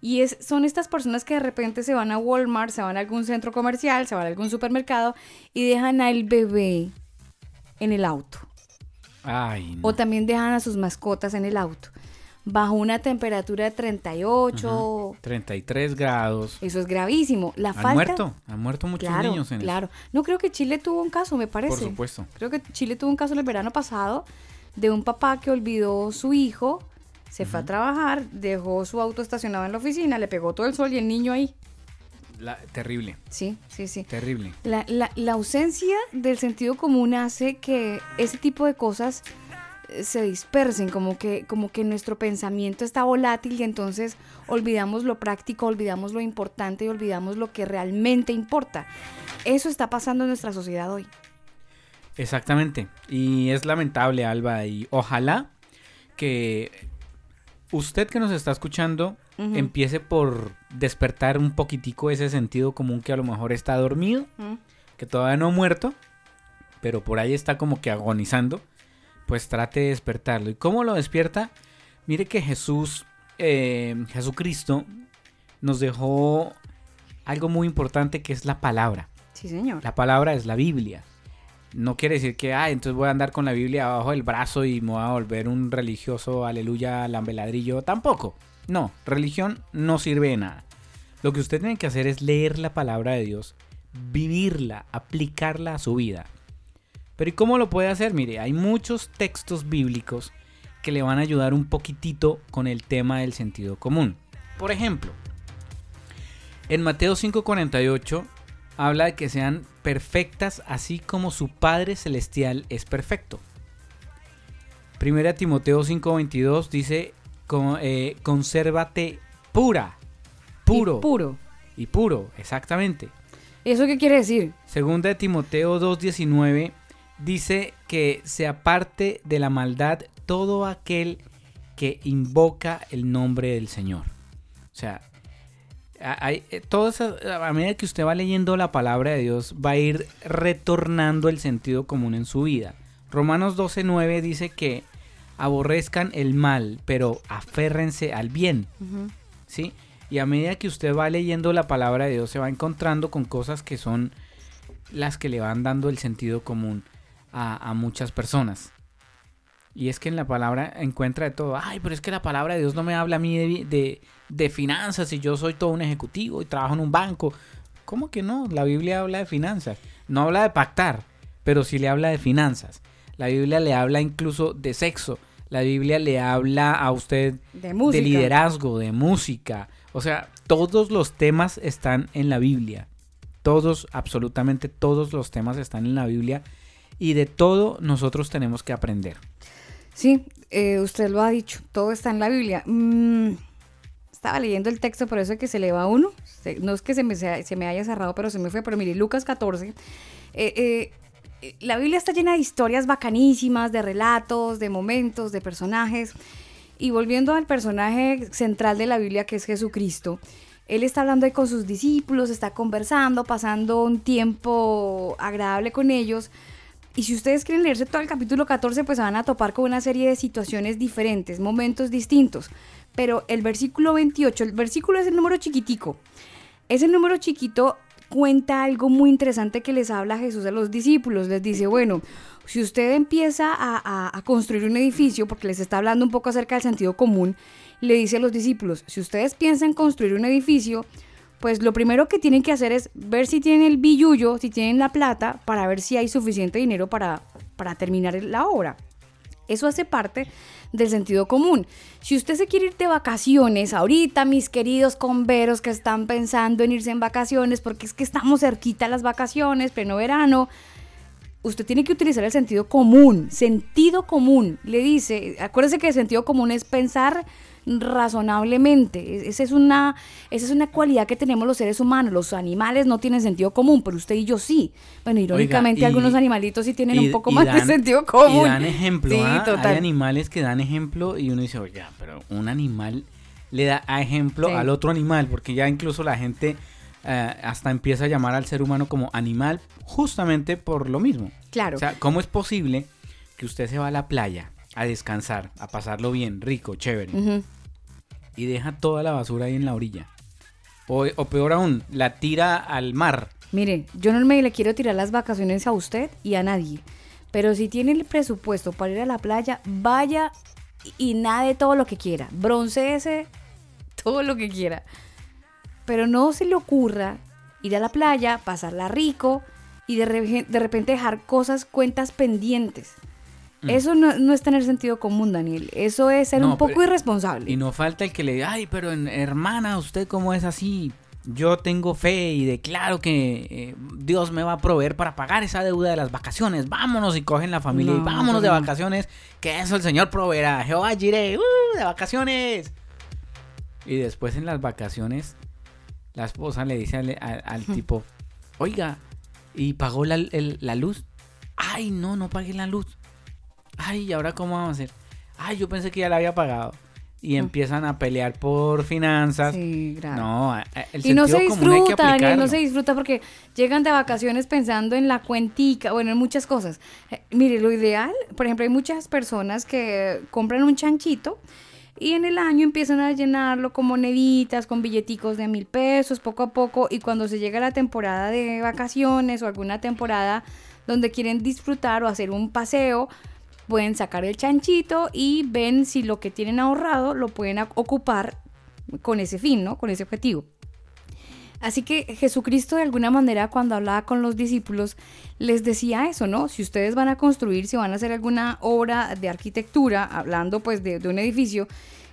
Speaker 1: Y es, son estas personas que de repente se van a Walmart, se van a algún centro comercial, se van a algún supermercado y dejan al bebé en el auto.
Speaker 3: Ay,
Speaker 1: O también dejan a sus mascotas en el auto. Bajo una temperatura de 38.
Speaker 3: 33 grados.
Speaker 1: Eso es gravísimo. La
Speaker 3: Han
Speaker 1: falta.
Speaker 3: muerto, han muerto muchos
Speaker 1: claro,
Speaker 3: niños en eso.
Speaker 1: claro. No creo que Chile tuvo un caso, me parece.
Speaker 3: Por supuesto.
Speaker 1: Creo que Chile tuvo un caso el verano pasado de un papá que olvidó su hijo, se fue a trabajar, dejó su auto estacionado en la oficina, le pegó todo el sol y el niño ahí.
Speaker 3: La- terrible,
Speaker 1: Sí, sí, sí.
Speaker 3: terrible.
Speaker 1: La, la- la ausencia del sentido común hace que ese tipo de cosas eh, se dispersen, como que, como que nuestro pensamiento está volátil y entonces olvidamos lo práctico, olvidamos lo importante y olvidamos lo que realmente importa. Eso está pasando en nuestra sociedad hoy.
Speaker 3: Exactamente. Y es lamentable, Alba. Y ojalá que usted que nos está escuchando empiece por despertar un poquitico ese sentido común que a lo mejor está dormido, que todavía no ha muerto, pero por ahí está como que agonizando. Pues trate de despertarlo. ¿Y cómo lo despierta? Mire que Jesús, eh, Jesucristo, nos dejó algo muy importante que es la palabra.
Speaker 1: Sí, señor.
Speaker 3: La palabra es la Biblia. No quiere decir que, ah, entonces voy a andar con la Biblia abajo del brazo y me voy a volver un religioso, aleluya, lambeladrillo. Tampoco. No, religión no sirve de nada. Lo que usted tiene que hacer es leer la palabra de Dios, vivirla, aplicarla a su vida. Pero ¿y cómo lo puede hacer? Mire, hay muchos textos bíblicos que le van a ayudar un poquitito con el tema del sentido común. Por ejemplo, en Mateo 5:48 habla de que sean perfectas así como su Padre Celestial es perfecto. Primera Timoteo 5:22 dice, "Con- eh, consérvate pura, puro.
Speaker 1: Y puro.
Speaker 3: Y puro, exactamente.
Speaker 1: ¿Eso qué quiere decir?
Speaker 3: Segunda de Timoteo 2.19 dice que se aparte de la maldad todo aquel que invoca el nombre del Señor. O sea, hay, eh, todo eso- a medida que usted va leyendo la palabra de Dios, va a ir retornando el sentido común en su vida. Romanos 12.9 dice que aborrezcan el mal, pero aférrense al bien. ¿sí? Y a medida que usted va leyendo la palabra de Dios, se va encontrando con cosas que son las que le van dando el sentido común a, a muchas personas. Y es que en la palabra encuentra de todo. Ay, pero es que la palabra de Dios no me habla a mí de, de, de finanzas y yo soy todo un ejecutivo y trabajo en un banco. ¿Cómo que no? La Biblia habla de finanzas. No habla de pactar, pero sí le habla de finanzas. La Biblia le habla incluso de sexo. La Biblia le habla a usted
Speaker 1: De
Speaker 3: liderazgo, de música. O sea, todos los temas están en la Biblia. Todos, absolutamente todos los temas están en la Biblia. Y de todo nosotros tenemos que aprender.
Speaker 1: Sí, eh, usted lo ha dicho, todo está en la Biblia. Mm, estaba leyendo el texto, por eso es que se le va a uno. No es que se me, se me haya cerrado, pero se me fue. Pero mire, Lucas 14. eh, eh, la Biblia está llena de historias bacanísimas, de relatos, de momentos, de personajes. Y volviendo al personaje central de la Biblia, que es Jesucristo, él está hablando ahí con sus discípulos, está conversando, pasando un tiempo agradable con ellos. Y si ustedes quieren leerse todo el capítulo 14, pues van a topar con una serie de situaciones diferentes, momentos distintos. Pero el versículo 28, el versículo es el número chiquitico. Ese número chiquito cuenta algo muy interesante que les habla Jesús a los discípulos. Les dice, bueno, si usted empieza a, a- a construir un edificio, porque les está hablando un poco acerca del sentido común, le dice a los discípulos, si ustedes piensan construir un edificio, pues lo primero que tienen que hacer es ver si tienen el billullo, si tienen la plata, para ver si hay suficiente dinero para, para terminar la obra. Eso hace parte del sentido común. Si usted se quiere ir de vacaciones, ahorita mis queridos converos que están pensando en irse en vacaciones, porque es que estamos cerquita a las vacaciones, pleno verano, usted tiene que utilizar el sentido común, sentido común. Le dice, acuérdese que el sentido común es pensar razonablemente. E- Esa es una, esa es una cualidad que tenemos los seres humanos. Los animales no tienen sentido común, pero usted y yo sí. Bueno, irónicamente
Speaker 3: y-
Speaker 1: algunos animalitos sí tienen
Speaker 3: Y-
Speaker 1: un poco más de sentido común.
Speaker 3: Y dan ejemplo.
Speaker 1: Sí,
Speaker 3: ¿ah?
Speaker 1: total.
Speaker 3: Hay animales que dan ejemplo y uno dice, oiga, pero un animal le da ejemplo
Speaker 1: Sí.
Speaker 3: al otro animal, porque ya incluso la gente eh, hasta empieza a llamar al ser humano como animal justamente por lo mismo.
Speaker 1: Claro.
Speaker 3: O sea, ¿cómo es posible que usted se va a la playa a descansar, a pasarlo bien, rico, chévere,
Speaker 1: Ujú.
Speaker 3: Y deja toda la basura ahí en la orilla? O, peor aún, la tira al mar.
Speaker 1: Mire, yo no me le quiero tirar las vacaciones a usted y a nadie. Pero si tiene el presupuesto para ir a la playa, vaya y nade todo lo que quiera. Bronceese todo lo que quiera. Pero no se le ocurra ir a la playa, pasarla rico y de, de repente dejar cosas, cuentas pendientes.
Speaker 3: Mm.
Speaker 1: Eso no, no es tener sentido común, Daniel. Eso es ser
Speaker 3: No,
Speaker 1: un poco
Speaker 3: pero-
Speaker 1: irresponsable.
Speaker 3: Y no falta el que le diga, ay, pero en- hermana, ¿usted cómo es así? Yo tengo fe y declaro que eh, Dios me va a proveer para pagar esa deuda de las vacaciones. Vámonos y cogen la familia y
Speaker 1: No,
Speaker 3: vámonos de vacaciones, que eso el Señor proveerá. Jehová Jireh, ¡uh! de vacaciones. Y después en las vacaciones, la esposa le dice al, al- al tipo, oiga, ¿y pagó la, el- la luz? Ay, no, no pagué la luz. Ay, ¿y ahora cómo vamos a hacer? Ay, yo pensé que ya la había pagado. Y empiezan a pelear por finanzas.
Speaker 1: Sí, grave.
Speaker 3: No, a- el
Speaker 1: y no se
Speaker 3: sentido común hay que
Speaker 1: disfruta, Daniel, no se disfruta porque llegan de vacaciones pensando en la cuentica, bueno, en muchas cosas. Eh, mire, lo ideal, por ejemplo, hay muchas personas que compran un chanchito y en el año empiezan a llenarlo con moneditas, con billeticos de mil pesos, poco a poco, y cuando se llega la temporada de vacaciones o alguna temporada donde quieren disfrutar o hacer un paseo, pueden sacar el chanchito y ven si lo que tienen ahorrado lo pueden ocupar con ese fin, ¿no? Con ese objetivo. Así que Jesucristo de alguna manera cuando hablaba con los discípulos les decía eso, ¿no? Si ustedes van a construir, si van a hacer alguna obra de arquitectura, hablando pues de, de un edificio,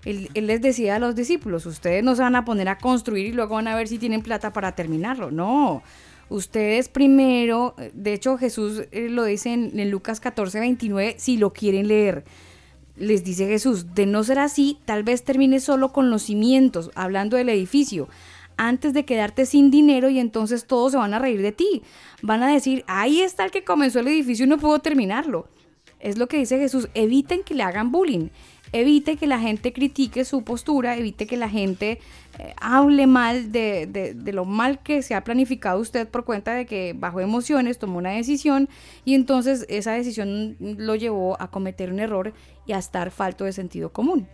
Speaker 1: él, él les decía a los discípulos, ustedes no se van a poner a construir y luego van a ver si tienen plata para terminarlo, no. Ustedes primero, de hecho Jesús eh, lo dice en, Lucas 14, 29, si lo quieren leer les dice Jesús, de no ser así, tal vez termines solo con los cimientos, hablando del edificio, antes de quedarte sin dinero y entonces todos se van a reír de ti. Van a decir, ahí está el que comenzó el edificio y no pudo terminarlo. Es lo que dice Jesús, eviten que le hagan bullying, evite que la gente critique su postura, evite que la gente eh, hable mal de, de- de lo mal que se ha planificado usted por cuenta de que bajo emociones tomó una decisión y entonces esa decisión lo llevó a cometer un error y a estar falto de sentido común.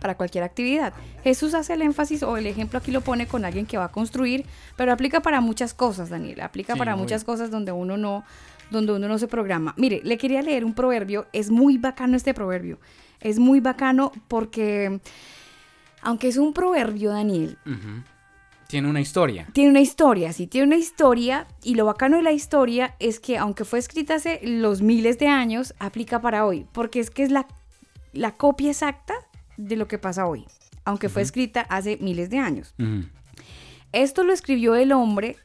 Speaker 1: para cualquier actividad. Jesús hace el énfasis o el ejemplo aquí lo pone con alguien que va a construir, pero aplica para muchas cosas, Daniel, aplica
Speaker 3: Sí,
Speaker 1: para muchas cosas donde uno no donde uno no se programa. Mire, le quería leer un proverbio, es muy bacano este proverbio. Es muy bacano porque aunque es un proverbio, Daniel.
Speaker 3: Tiene una historia.
Speaker 1: tiene una historia, sí, tiene una historia y lo bacano de la historia es que aunque fue escrita hace los miles de años, aplica para hoy, porque es que es la, la copia exacta de lo que pasa hoy, aunque fue escrita hace miles de años. Esto lo escribió el hombre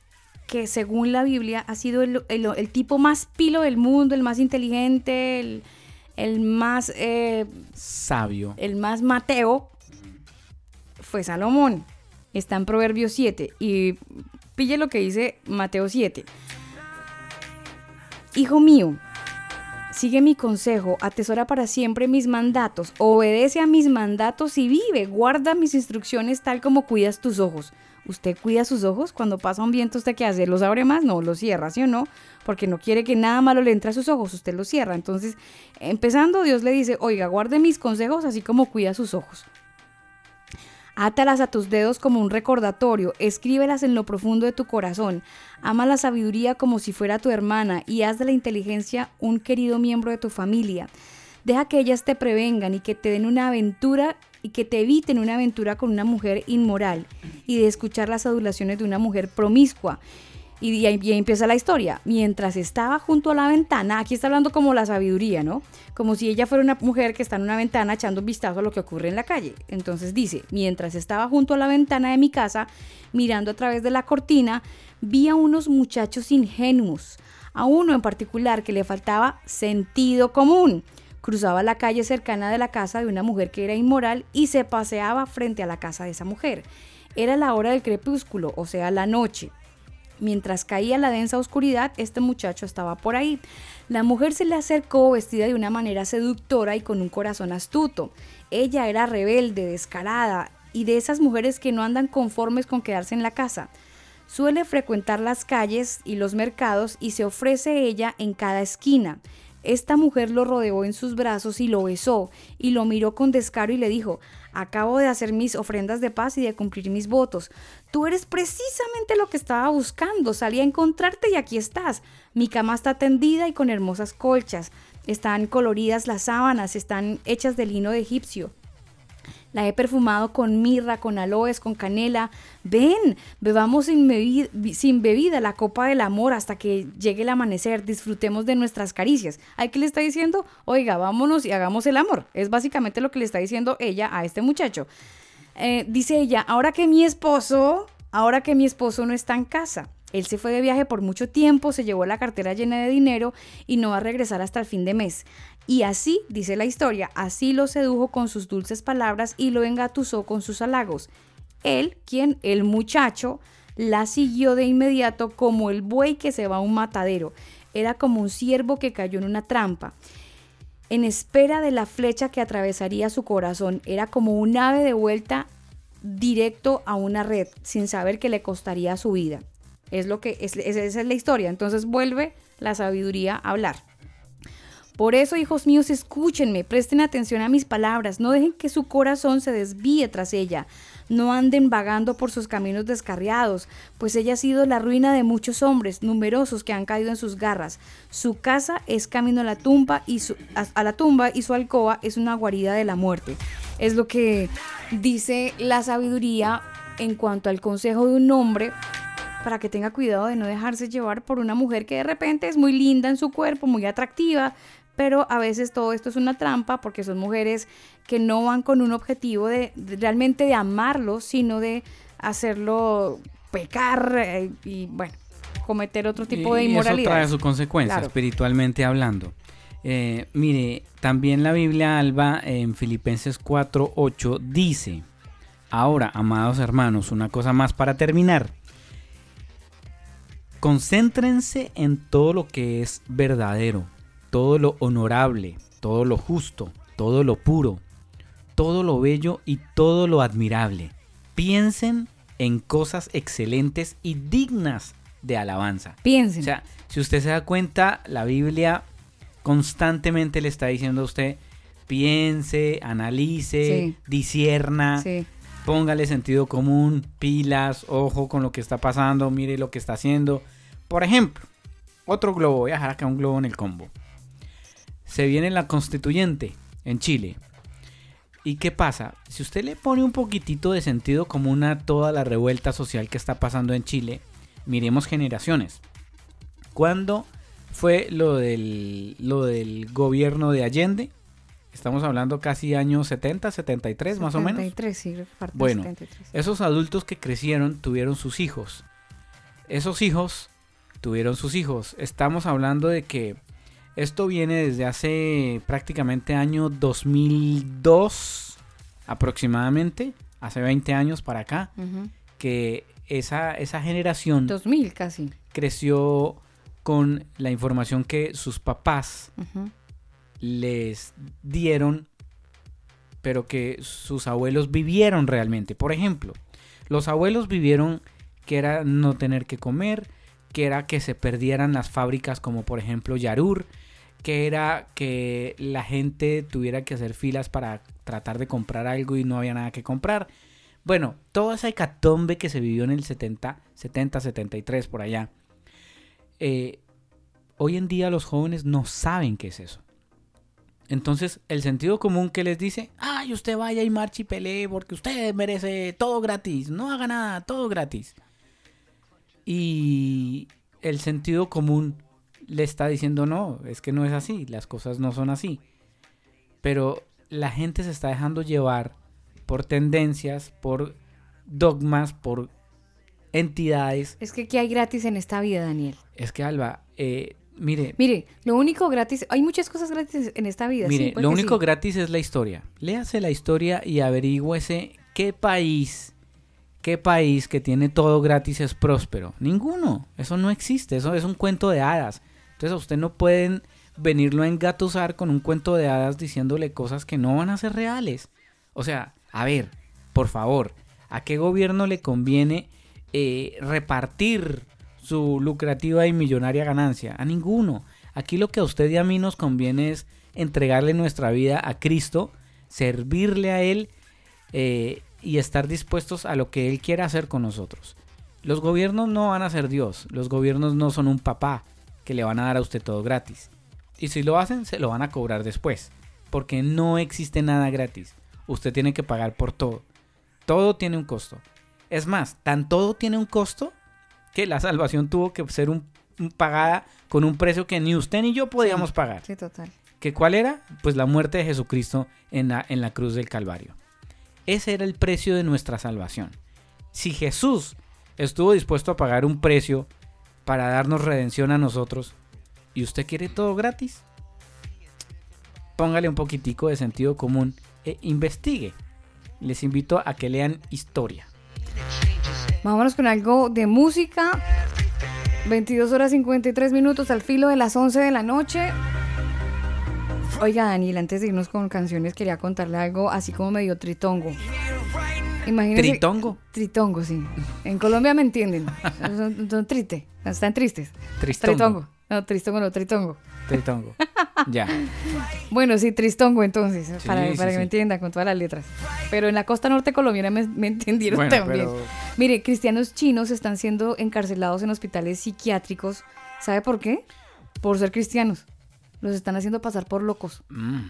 Speaker 1: que según la Biblia ha sido el, el- el tipo más pilo del mundo, el más inteligente, el, el más... eh,
Speaker 3: Sabio.
Speaker 1: el más Mateo fue Salomón. Está en Proverbios 7. Y pille lo que dice Mateo 7. Hijo mío, sigue mi consejo, atesora para siempre mis mandatos, obedece a mis mandatos y vive, guarda mis instrucciones tal como cuidas tus ojos. ¿Usted cuida sus ojos? Cuando pasa un viento, ¿usted qué hace? ¿Los abre más? No, los cierra, ¿sí o no? Porque no quiere que nada malo le entre a sus ojos, usted los cierra. Entonces, empezando, Dios le dice, oiga, guarde mis consejos así como cuida sus ojos. Átalas a tus dedos como un recordatorio, escríbelas en lo profundo de tu corazón. Ama la sabiduría como si fuera tu hermana y haz de la inteligencia un querido miembro de tu familia. Deja que ellas te prevengan y que te den una aventura y que te eviten una aventura con una mujer inmoral y de escuchar las adulaciones de una mujer promiscua. Y, ahí y ahí empieza la historia. Mientras estaba junto a la ventana, aquí está hablando como la sabiduría, ¿no? Como si ella fuera una mujer que está en una ventana echando un vistazo a lo que ocurre en la calle. Entonces dice, mientras estaba junto a la ventana de mi casa, mirando a través de la cortina, vi a unos muchachos ingenuos, a uno en particular que le faltaba sentido común. Cruzaba la calle cercana de la casa de una mujer que era inmoral y se paseaba frente a la casa de esa mujer. Era la hora del crepúsculo, o sea, la noche. Mientras caía la densa oscuridad, este muchacho estaba por ahí. La mujer se le acercó vestida de una manera seductora y con un corazón astuto. Ella era rebelde, descarada y de esas mujeres que no andan conformes con quedarse en la casa. Suele frecuentar las calles y los mercados y se ofrece ella en cada esquina. Esta mujer lo rodeó en sus brazos y lo besó, y lo miró con descaro y le dijo, acabo de hacer mis ofrendas de paz y de cumplir mis votos. Tú eres precisamente lo que estaba buscando, salí a encontrarte y aquí estás. Mi cama está tendida y con hermosas colchas. Están coloridas las sábanas, están hechas de lino de egipcio. La he perfumado con mirra, con aloes, con canela. Ven, bebamos sin, bebi- sin bebida la copa del amor hasta que llegue el amanecer. Disfrutemos de nuestras caricias. ¿Hay que le está diciendo? Oiga, vámonos y hagamos el amor. Es básicamente lo que le está diciendo ella a este muchacho. Eh, dice ella, ahora que mi esposo, ahora que mi esposo no está en casa. Él se fue de viaje por mucho tiempo, se llevó la cartera llena de dinero y no va a regresar hasta el fin de mes. Y así, dice la historia, así lo sedujo con sus dulces palabras y lo engatusó con sus halagos. Él, quien, el muchacho, la siguió de inmediato como el buey que se va a un matadero. Era como un ciervo que cayó en una trampa en espera de la flecha que atravesaría su corazón. Era como un ave de vuelta directo a una red, sin saber que le costaría su vida. Es lo que es, es- esa es la historia. Entonces vuelve la sabiduría a hablar. Por eso, hijos míos, escúchenme, presten atención a mis palabras, no dejen que su corazón se desvíe tras ella, no anden vagando por sus caminos descarriados, pues ella ha sido la ruina de muchos hombres, numerosos que han caído en sus garras. Su casa es camino a la tumba y su, a, a la tumba y su alcoba es una guarida de la muerte. Es lo que dice la sabiduría en cuanto al consejo de un hombre para que tenga cuidado de no dejarse llevar por una mujer que de repente es muy linda en su cuerpo, muy atractiva, pero a veces todo esto es una trampa porque son mujeres que no van con un objetivo de, de realmente de amarlo, sino de hacerlo pecar eh, y bueno, cometer otro tipo de
Speaker 3: Y- y
Speaker 1: inmoralidad.
Speaker 3: Eso trae su consecuencia,
Speaker 1: Claro.
Speaker 3: espiritualmente hablando. Eh, mire, también la Biblia Alba en Filipenses 4:8 dice: Ahora, amados hermanos, una cosa más para terminar. Concéntrense en todo lo que es verdadero, todo lo honorable, todo lo justo, todo lo puro, todo lo bello y todo lo admirable. Piensen en cosas excelentes y dignas de alabanza.
Speaker 1: Piensen.
Speaker 3: O sea, si usted se da cuenta, la Biblia constantemente le está diciendo a usted, piense, analice,
Speaker 1: Sí.
Speaker 3: disierna,
Speaker 1: Sí.
Speaker 3: póngale sentido común, pilas, ojo con lo que está pasando, mire lo que está haciendo. Por ejemplo, otro globo, voy a dejar acá un globo en el combo. Se viene la constituyente en Chile. ¿Y qué pasa? Si usted le pone un poquitito de sentido común a toda la revuelta social que está pasando en Chile, miremos generaciones. ¿Cuándo fue lo del, lo del gobierno de Allende? Estamos hablando casi años 70, 73 más o menos.
Speaker 1: 73, sí, parte
Speaker 3: Bueno,
Speaker 1: 73.
Speaker 3: esos adultos que crecieron tuvieron sus hijos. Esos hijos tuvieron sus hijos. Estamos hablando de que esto viene desde hace prácticamente año 2002 aproximadamente, hace 20 años para acá, que esa, esa generación
Speaker 1: 2000 casi.
Speaker 3: creció con la información que sus papás les dieron, pero que sus abuelos vivieron realmente. Por ejemplo, los abuelos vivieron que era no tener que comer, que era que se perdieran las fábricas como por ejemplo Yarur, que era que la gente tuviera que hacer filas para tratar de comprar algo y no había nada que comprar. Bueno, toda esa hecatombe que se vivió en el 70, 70, 73 por allá. eh, hoy en día los jóvenes no saben qué es eso. Entonces, el sentido común que les dice, ay, usted vaya y marche y pelee porque usted merece todo gratis, no haga nada, todo gratis. Y el sentido común le está diciendo, no, es que no es así, las cosas no son así. Pero la gente se está dejando llevar por tendencias, por dogmas, por entidades.
Speaker 1: Es que ¿qué hay gratis en esta vida, Daniel?
Speaker 3: Es que, Alba, eh, mire,
Speaker 1: Mire, lo único gratis, hay muchas cosas gratis en esta vida.
Speaker 3: Mire,
Speaker 1: sí, puede
Speaker 3: lo único
Speaker 1: sí.
Speaker 3: gratis es la historia. Léase la historia y averigüese qué país, qué país que tiene todo gratis es próspero. Ninguno. Eso no existe. Eso es un cuento de hadas. Entonces a usted no pueden venirlo a engatusar con un cuento de hadas diciéndole cosas que no van a ser reales. O sea, a ver, por favor, ¿a qué gobierno le conviene eh, repartir su lucrativa y millonaria ganancia? A ninguno. Aquí lo que a usted y a mí nos conviene es entregarle nuestra vida a Cristo, servirle a Él eh, y estar dispuestos a lo que Él quiera hacer con nosotros. Los gobiernos no van a ser Dios, los gobiernos no son un papá que le van a dar a usted todo gratis. Y si lo hacen, se lo van a cobrar después, porque no existe nada gratis. Usted tiene que pagar por todo. Todo tiene un costo. Es más, tan todo tiene un costo que la salvación tuvo que ser un, un- pagada con un precio que ni usted ni yo podíamos pagar.
Speaker 1: Sí, total.
Speaker 3: ¿Que ¿Cuál era? Pues la muerte de Jesucristo en la, en la cruz del Calvario. Ese era el precio de nuestra salvación. Si Jesús estuvo dispuesto a pagar un precio para darnos redención a nosotros, y usted quiere todo gratis, póngale un poquitico de sentido común e investigue. Les invito a que lean historia.
Speaker 1: Vámonos con algo de música. 22 horas 53 minutos al filo de las 11 de la noche. Oiga, Daniel, antes de irnos con canciones, quería contarle algo así como medio tritongo. Imagínese,
Speaker 3: ¿Tritongo?
Speaker 1: Tritongo, sí. En Colombia me entienden. Son, son triste. Están tristes.
Speaker 3: Tristongo.
Speaker 1: Tritongo. No, tristongo, no, tritongo.
Speaker 3: Tritongo. ya.
Speaker 1: Bueno, sí, tristongo entonces,
Speaker 3: Sí,
Speaker 1: para,
Speaker 3: sí,
Speaker 1: para que
Speaker 3: sí.
Speaker 1: me entiendan con todas las letras. Pero en la costa norte colombiana me, me entendieron
Speaker 3: Bueno,
Speaker 1: también.
Speaker 3: pero-
Speaker 1: Mire, cristianos chinos están siendo encarcelados en hospitales psiquiátricos. ¿Sabe por qué? Por ser cristianos. Los están haciendo pasar por locos.
Speaker 3: Mm.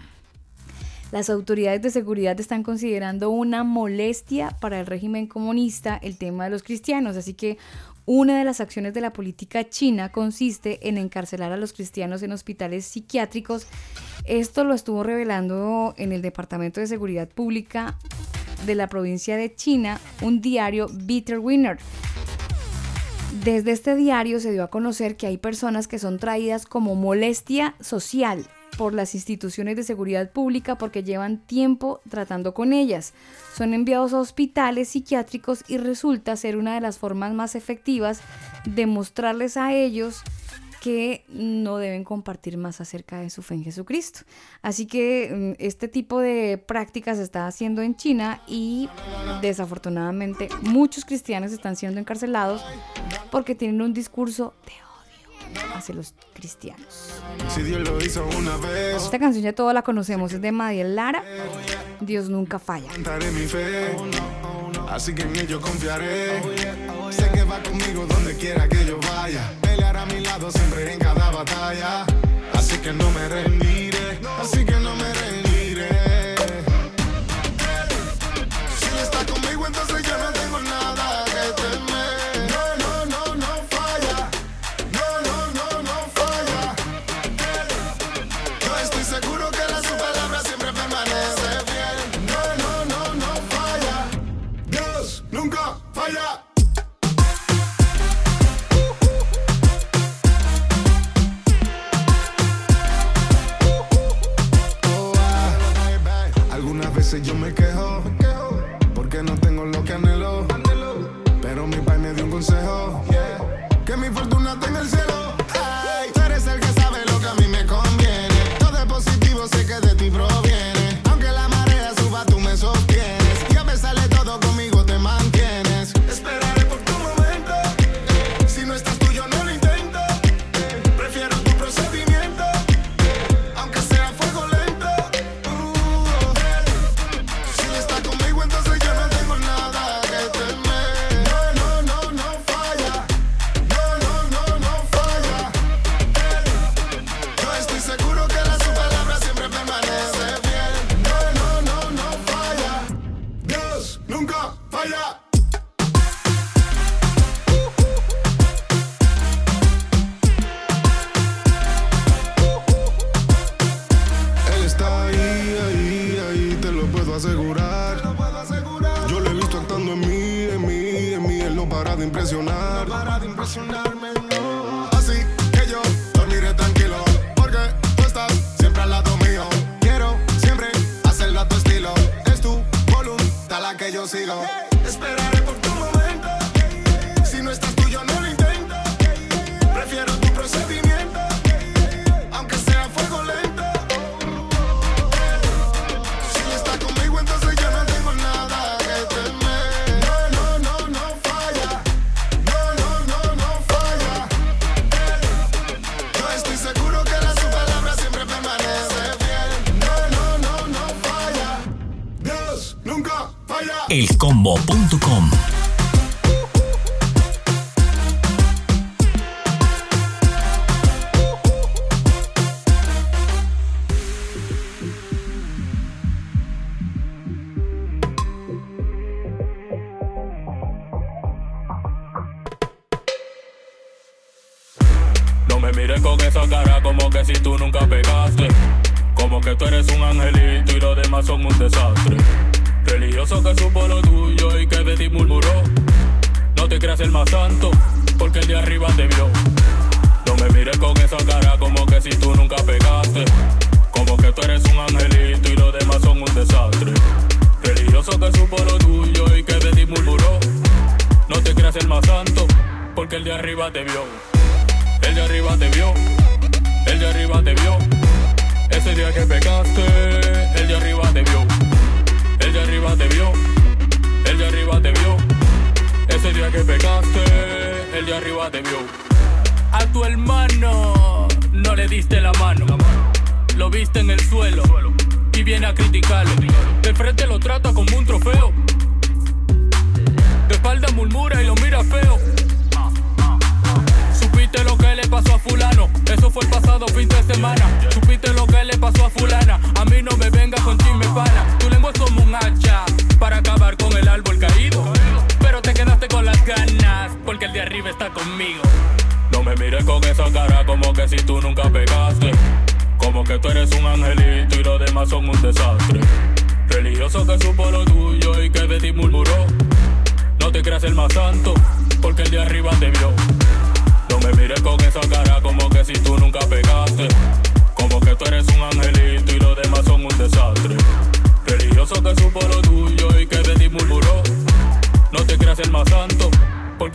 Speaker 1: Las autoridades de seguridad están considerando una molestia para el régimen comunista el tema de los cristianos, así que una de las acciones de la política china consiste en encarcelar a los cristianos en hospitales psiquiátricos. Esto lo estuvo revelando en el Departamento de Seguridad Pública de la provincia de China un diario Bitter Winner. Desde este diario se dio a conocer que hay personas que son traídas como molestia social por las instituciones de seguridad pública porque llevan tiempo tratando con ellas. Son enviados a hospitales psiquiátricos y resulta ser una de las formas más efectivas de mostrarles a ellos que no deben compartir más acerca de su fe en Jesucristo. Así que mm, este tipo de prácticas se está haciendo en China y desafortunadamente muchos cristianos están siendo encarcelados porque tienen un discurso de hacia los cristianos.
Speaker 2: Si Dios lo hizo una vez.
Speaker 1: Esta canción ya todos la conocemos, es de Madiel Lara. Dios nunca falla.
Speaker 2: Mi fe, así que en ello confiaré. Sé que va conmigo donde quiera que yo vaya. Pelear a mi lado siempre en cada batalla. Así que no me rendiré. Así que no me rendiré.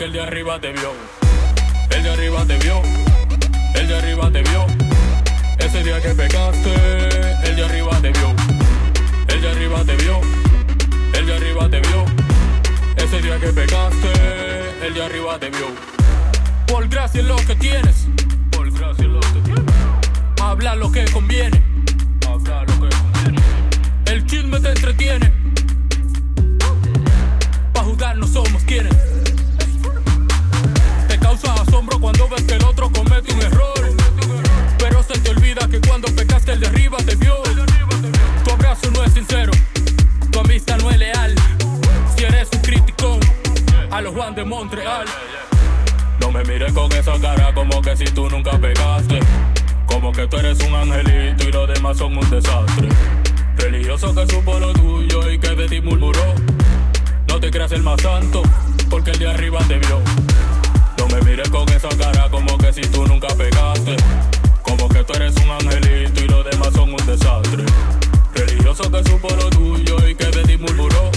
Speaker 2: que el de
Speaker 16: arriba te vio. El de arriba te vio. El de arriba te vio. Ese día que pecaste, el de arriba te vio. El de arriba te vio. El de arriba te vio. Ese día que pecaste, el de arriba te vio. Por gracia lo que tienes. Por gracia lo que tienes. Habla lo que conviene. Habla lo que conviene. El chisme te entretiene. Pa' jugar no somos quienes. Cuando ves que el otro comete un error. Pero se te olvida que cuando pecaste el de arriba te vio. Tu abrazo no es sincero, tu amistad no es leal. Si eres un crítico, a los Juan de Montreal. No me mires con esa cara como que si tú nunca pegaste. Como que tú eres un angelito y los demás son un desastre. Religioso que supo lo tuyo y que de ti murmuró. No te creas el más santo, porque el de arriba te vio. Mires con esa cara como que si tú nunca pegaste. Como que tú eres un angelito y los demás son un desastre. Religioso que supo lo tuyo y que de ti murmuró.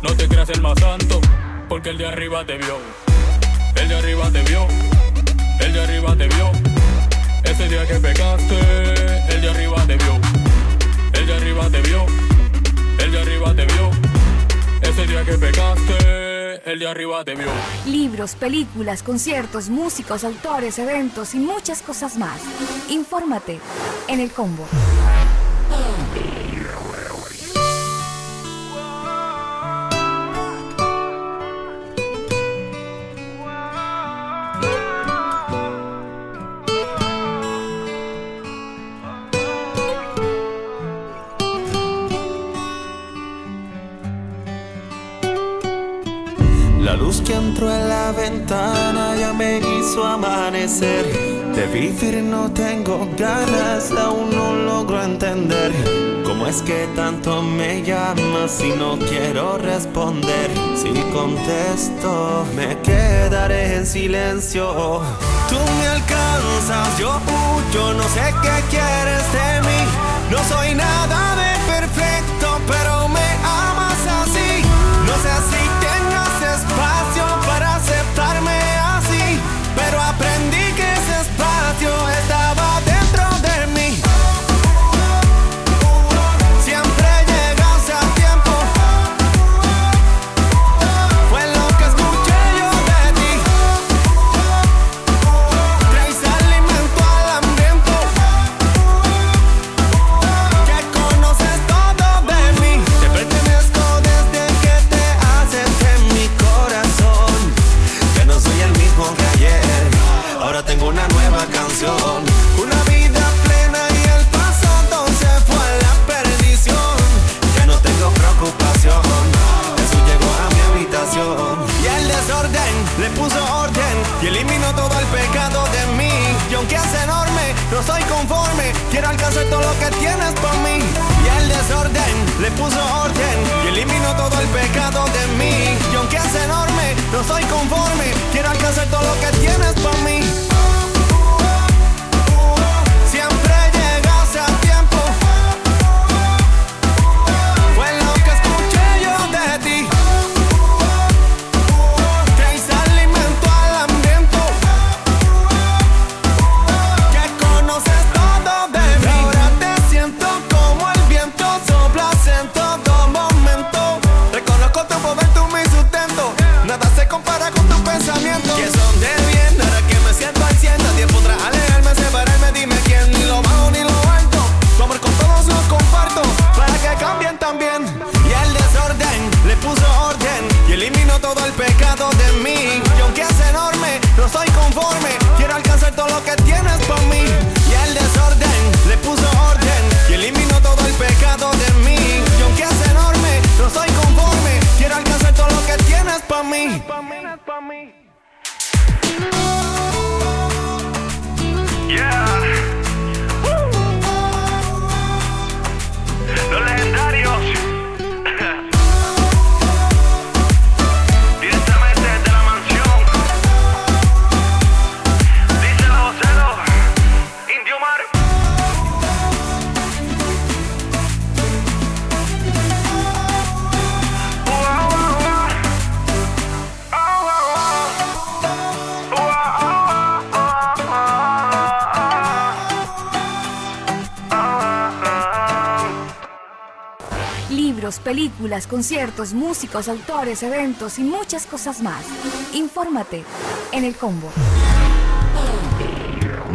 Speaker 16: No te creas el más santo, porque el de arriba te vio. El de arriba te vio. El de arriba te vio. Ese día que pecaste, el de arriba te vio. El de arriba te vio. El de arriba te vio. Ese día que pecaste, el de arriba te vio.
Speaker 17: Libros, películas, conciertos, músicos, autores, eventos y muchas cosas más. Infórmate en el combo.
Speaker 18: Hizo amanecer. De vivir no tengo ganas, aún no logro entender. ¿Cómo es que tanto me llamas si no quiero responder? Si contesto, me quedaré en silencio. Tú me alcanzas, yo huyo, no sé qué quieres de mí. No soy nada de perfecto, pero me amas así. No sé si tengas le puso orden y eliminó todo el pecado de mí. Y aunque es enorme, no soy conforme. Quiero alcanzar todo lo que tienes por mí.
Speaker 17: Conciertos, músicos, autores, eventos y muchas cosas más. Infórmate en el combo.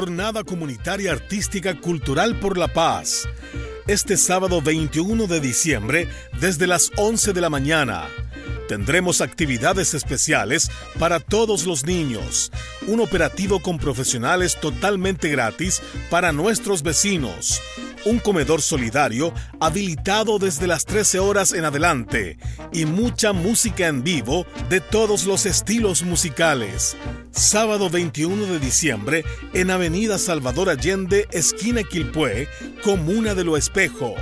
Speaker 11: Jornada Comunitaria Artística Cultural por la Paz. Este sábado 21 de diciembre, desde las 11 de la mañana, tendremos actividades especiales para todos los niños. Un operativo con profesionales totalmente gratis para nuestros vecinos. Un comedor solidario habilitado desde las 13 horas en adelante y mucha música en vivo de todos los estilos musicales. Sábado 21 de diciembre en Avenida Salvador Allende, esquina Quilpué, Comuna de Lo Espejo.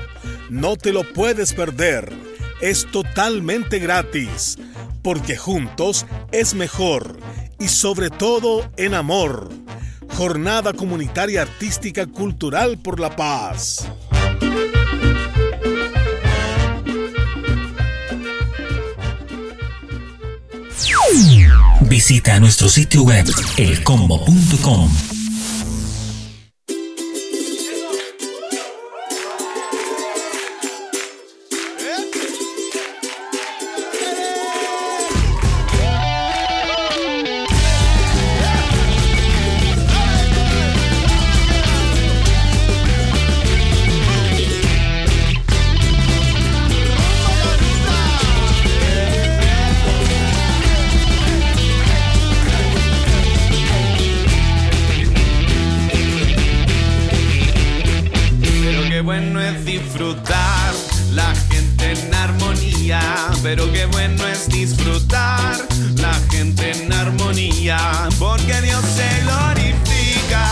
Speaker 11: No te lo puedes perder. Es totalmente gratis, porque juntos es mejor y sobre todo en amor. Jornada Comunitaria Artística Cultural por la Paz.
Speaker 4: Visita nuestro sitio web elcombo.com.
Speaker 18: Porque Dios se glorifica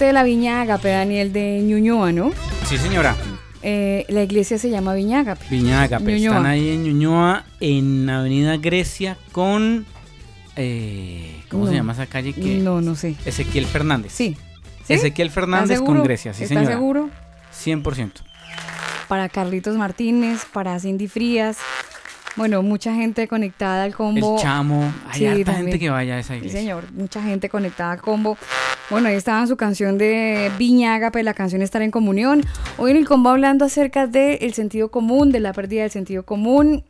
Speaker 18: gente
Speaker 1: de la Viña Agape, Daniel de Ñuñoa, ¿no?
Speaker 3: Sí, señora.
Speaker 1: Eh, la iglesia se llama Viña Agape.
Speaker 3: Viña Agape.
Speaker 1: Ñuñoa.
Speaker 3: Están ahí en Ñuñoa, en Avenida Grecia, con. eh, ¿Cómo
Speaker 1: No.
Speaker 3: se llama esa calle? Que
Speaker 1: No, no sé.
Speaker 3: Ezequiel Fernández.
Speaker 1: Sí. ¿Sí?
Speaker 3: Ezequiel Fernández
Speaker 1: ¿Estás
Speaker 3: con? Grecia, sí,
Speaker 1: ¿Estás
Speaker 3: señora.
Speaker 1: seguro?
Speaker 3: 100%.
Speaker 1: Para Carlitos Martínez, para Cindy Frías. Bueno, mucha gente conectada al combo.
Speaker 3: El chamo. Hay
Speaker 1: Sí,
Speaker 3: harta
Speaker 1: también.
Speaker 3: gente que vaya a esa
Speaker 1: Sí,
Speaker 3: iglesia.
Speaker 1: señor, mucha gente conectada al combo. Bueno, ahí estaba su canción de Viña Ágape, la canción Estar en Comunión. Hoy en el combo hablando acerca del sentido común, de la pérdida del sentido común.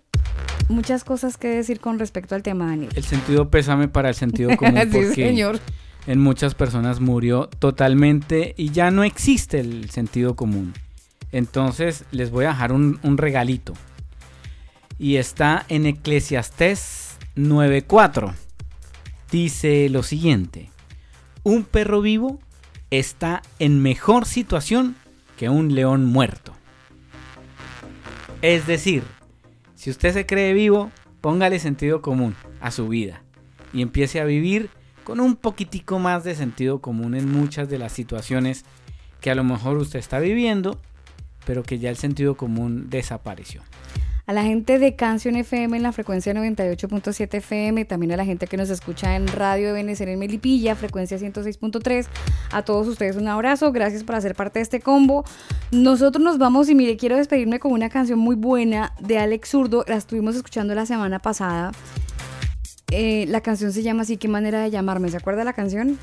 Speaker 1: Muchas cosas que decir con respecto al tema, Daniel.
Speaker 3: El sentido pésame para el sentido común
Speaker 1: Sí,
Speaker 3: porque
Speaker 1: señor.
Speaker 3: en muchas personas murió totalmente y ya no existe el sentido común. Entonces les voy a dejar un, un regalito. Y está en Eclesiastés 9.4. Dice lo siguiente. Un perro vivo está en mejor situación que un león muerto. Es decir, si usted se cree vivo, póngale sentido común a su vida y empiece a vivir con un poquitico más de sentido común en muchas de las situaciones que a lo mejor usted está viviendo, pero que ya el sentido común desapareció.
Speaker 1: A la gente de Canción FM en la frecuencia 98.7 FM, también a la gente que nos escucha en Radio de Benecer en Melipilla, frecuencia 106.3. A todos ustedes un abrazo, gracias por hacer parte de este combo. Nosotros nos vamos y mire, quiero despedirme con una canción muy buena de Alex Zurdo, la estuvimos escuchando la semana pasada. Eh, la canción se llama así, qué manera de llamarme, ¿se acuerda la canción?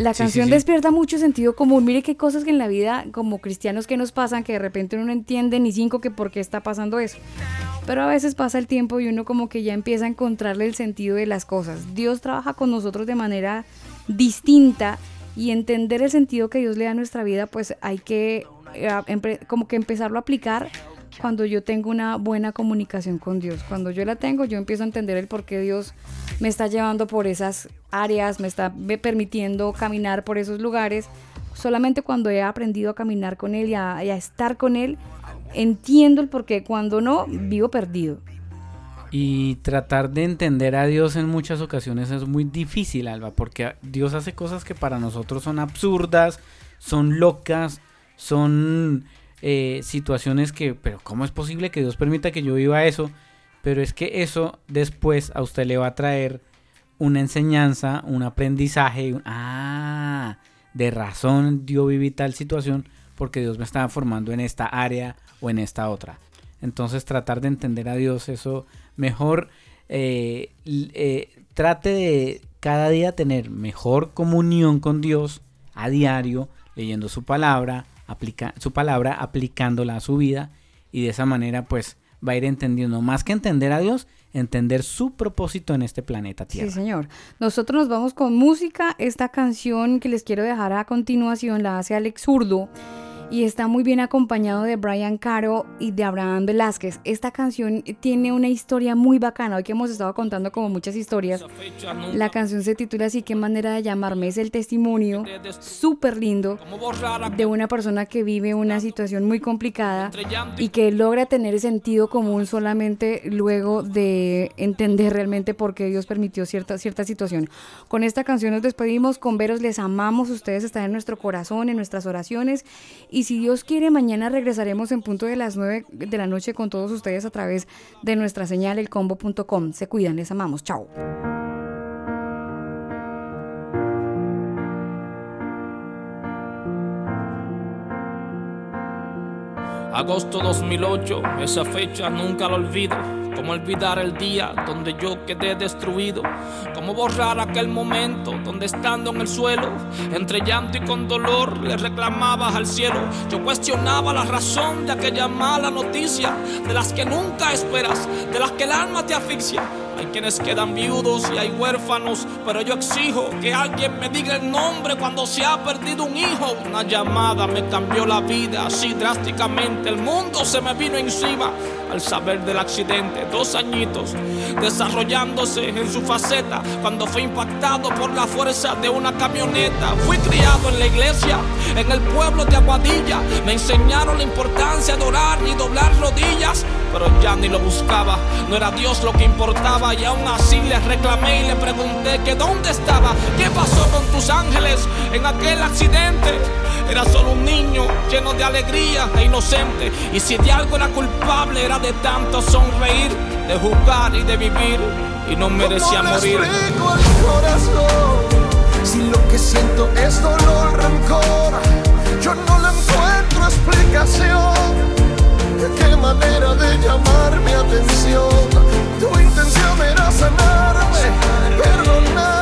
Speaker 1: La
Speaker 3: Sí,
Speaker 1: canción
Speaker 3: sí.
Speaker 1: despierta mucho sentido común. Mire qué cosas que en la vida, como cristianos, que nos pasan, que de repente uno no entiende ni cinco que por qué está pasando eso. Pero a veces pasa el tiempo y uno como que ya empieza a encontrarle el sentido de las cosas. Dios trabaja con nosotros de manera distinta y entender el sentido que Dios le da a nuestra vida, pues hay que eh, como que empezarlo a aplicar cuando yo tengo una buena comunicación con Dios. Cuando yo la tengo, yo empiezo a entender el por qué Dios me está llevando por esas áreas, me está permitiendo caminar por esos lugares. Solamente cuando he aprendido a caminar con Él y a, y a estar con Él, entiendo el por qué. Cuando no, vivo perdido.
Speaker 3: Y tratar de entender a Dios en muchas ocasiones es muy difícil, Alba, porque Dios hace cosas que para nosotros son absurdas, son locas, son eh, situaciones que, pero ¿cómo es posible que Dios permita que yo viva eso? Pero es que eso después a usted le va a traer una enseñanza, un aprendizaje, un- ah, de razón yo viví tal situación porque Dios me estaba formando en esta área o en esta otra. Entonces tratar de entender a Dios, eso mejor eh, eh, trate de cada día tener mejor comunión con Dios a diario, leyendo su palabra, aplica su palabra, aplicándola a su vida y de esa manera pues va a ir entendiendo más que entender a Dios, entender su propósito en este planeta Tierra.
Speaker 1: Sí, señor. Nosotros nos vamos con música. Esta canción que les quiero dejar a continuación la hace Alex Zurdo y está muy bien acompañado de Brian Caro y de Abraham Velázquez. Esta canción tiene una historia muy bacana. Hoy que hemos estado contando como muchas historias, la canción se titula así, qué manera de llamarme. Es el testimonio súper lindo de una persona que vive una situación muy complicada y que logra tener sentido común solamente luego de entender realmente por qué Dios permitió cierta, cierta situación. Con esta canción nos despedimos, con veros les amamos, ustedes están en nuestro corazón, en nuestras oraciones y si Dios quiere mañana regresaremos en punto de las 9 de la noche con todos ustedes a través de nuestra señal elcombo.com. Se cuidan, les amamos, chao.
Speaker 19: Agosto 2008, esa fecha nunca la olvido. Como olvidar el día donde yo quedé destruido. Como borrar aquel momento donde estando en el suelo, entre llanto y con dolor, le reclamabas al cielo. Yo cuestionaba la razón de aquella mala noticia, de las que nunca esperas, de las que el alma te asfixia. Hay quienes quedan viudos y hay huérfanos, pero yo exijo que alguien me diga el nombre cuando se ha perdido un hijo. Una llamada me cambió la vida así drásticamente. El mundo se me vino encima al saber del accidente dos añitos, desarrollándose en su faceta cuando fue impactado por la fuerza de una camioneta. Fui criado en la iglesia, en el pueblo de Aguadilla. Me enseñaron la importancia y doblar rodillas, pero ya ni lo buscaba. No era Dios lo que importaba y aún así le reclamé y le pregunté que dónde estaba, qué pasó con tus ángeles en aquel accidente. Era solo un niño lleno de alegría e inocente. Y si de algo era culpable, era de tanto sonreír, de jugar y de vivir. Y no merecía
Speaker 7: ¿Cómo le
Speaker 19: morir.
Speaker 7: corazón? Si lo que siento es dolor, rencor, yo no le encuentro explicación. ¿Qué manera de llamar mi atención? Tu intención era sanarme, perdonarme,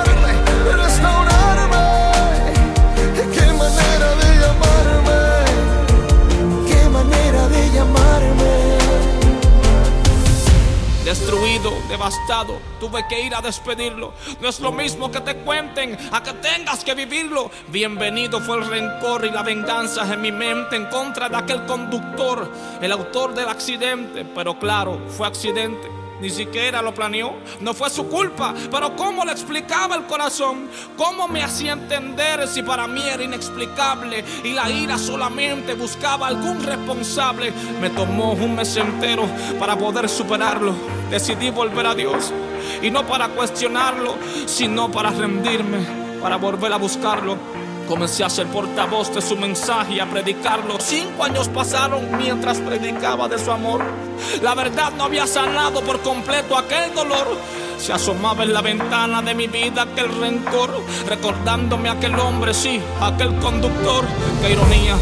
Speaker 19: Destruido, devastado, tuve que ir a despedirlo. No es lo mismo que te cuenten a que tengas que vivirlo. Bienvenido fue el rencor y la venganza en mi mente en contra de aquel conductor, el autor del accidente. Pero claro, fue accidente. Ni siquiera lo planeó, no fue su culpa, pero ¿cómo le explicaba el corazón? ¿Cómo me hacía entender si para mí era inexplicable y la ira solamente buscaba algún responsable? Me tomó un mes entero para poder superarlo. Decidí volver a Dios y no para cuestionarlo, sino para rendirme, para volver a buscarlo. Comencé a ser portavoz de su mensaje y a predicarlo. Cinco años pasaron mientras predicaba de su amor. La verdad no había sanado por completo aquel dolor. Se asomaba en la ventana de mi vida aquel rencor, recordándome aquel hombre, sí, aquel conductor. Qué ironía,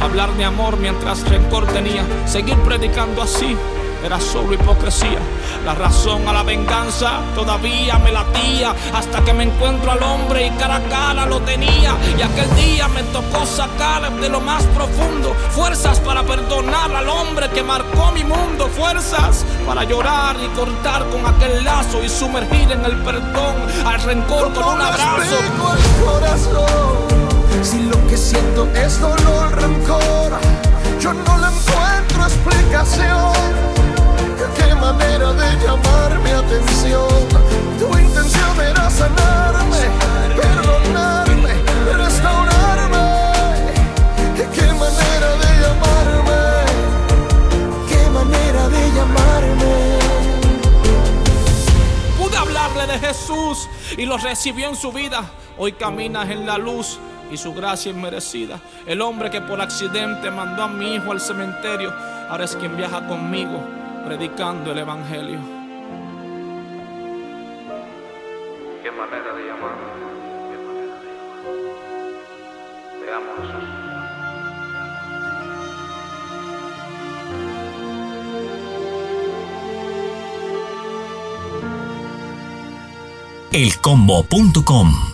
Speaker 19: hablar de amor mientras rencor tenía. Seguir predicando así era solo hipocresía. La razón a la venganza todavía me latía hasta que me encuentro al hombre y cara a cara lo tenía. Y aquel día me tocó sacar de lo más profundo fuerzas para perdonar al hombre que marcó mi mundo. Fuerzas para llorar y cortar con aquel lazo y sumergir en el perdón al rencor con un
Speaker 7: ¿Cómo le
Speaker 19: abrazo.
Speaker 7: explico al corazón? Si lo que siento es dolor, rencor, yo no le encuentro explicación. ¿Qué manera de llamar mi atención? Tu intención era sanarme, perdonarme, restaurarme. ¿Qué manera de llamarme? ¿Qué manera de llamarme?
Speaker 19: Pude hablarle de Jesús y lo recibió en su vida. Hoy caminas en la luz y su gracia es merecida. El hombre que por accidente mandó a mi hijo al cementerio, ahora es quien viaja conmigo predicando el evangelio.
Speaker 8: Qué manera de llamarme. Te amo, Jesús.
Speaker 4: elcombo.com.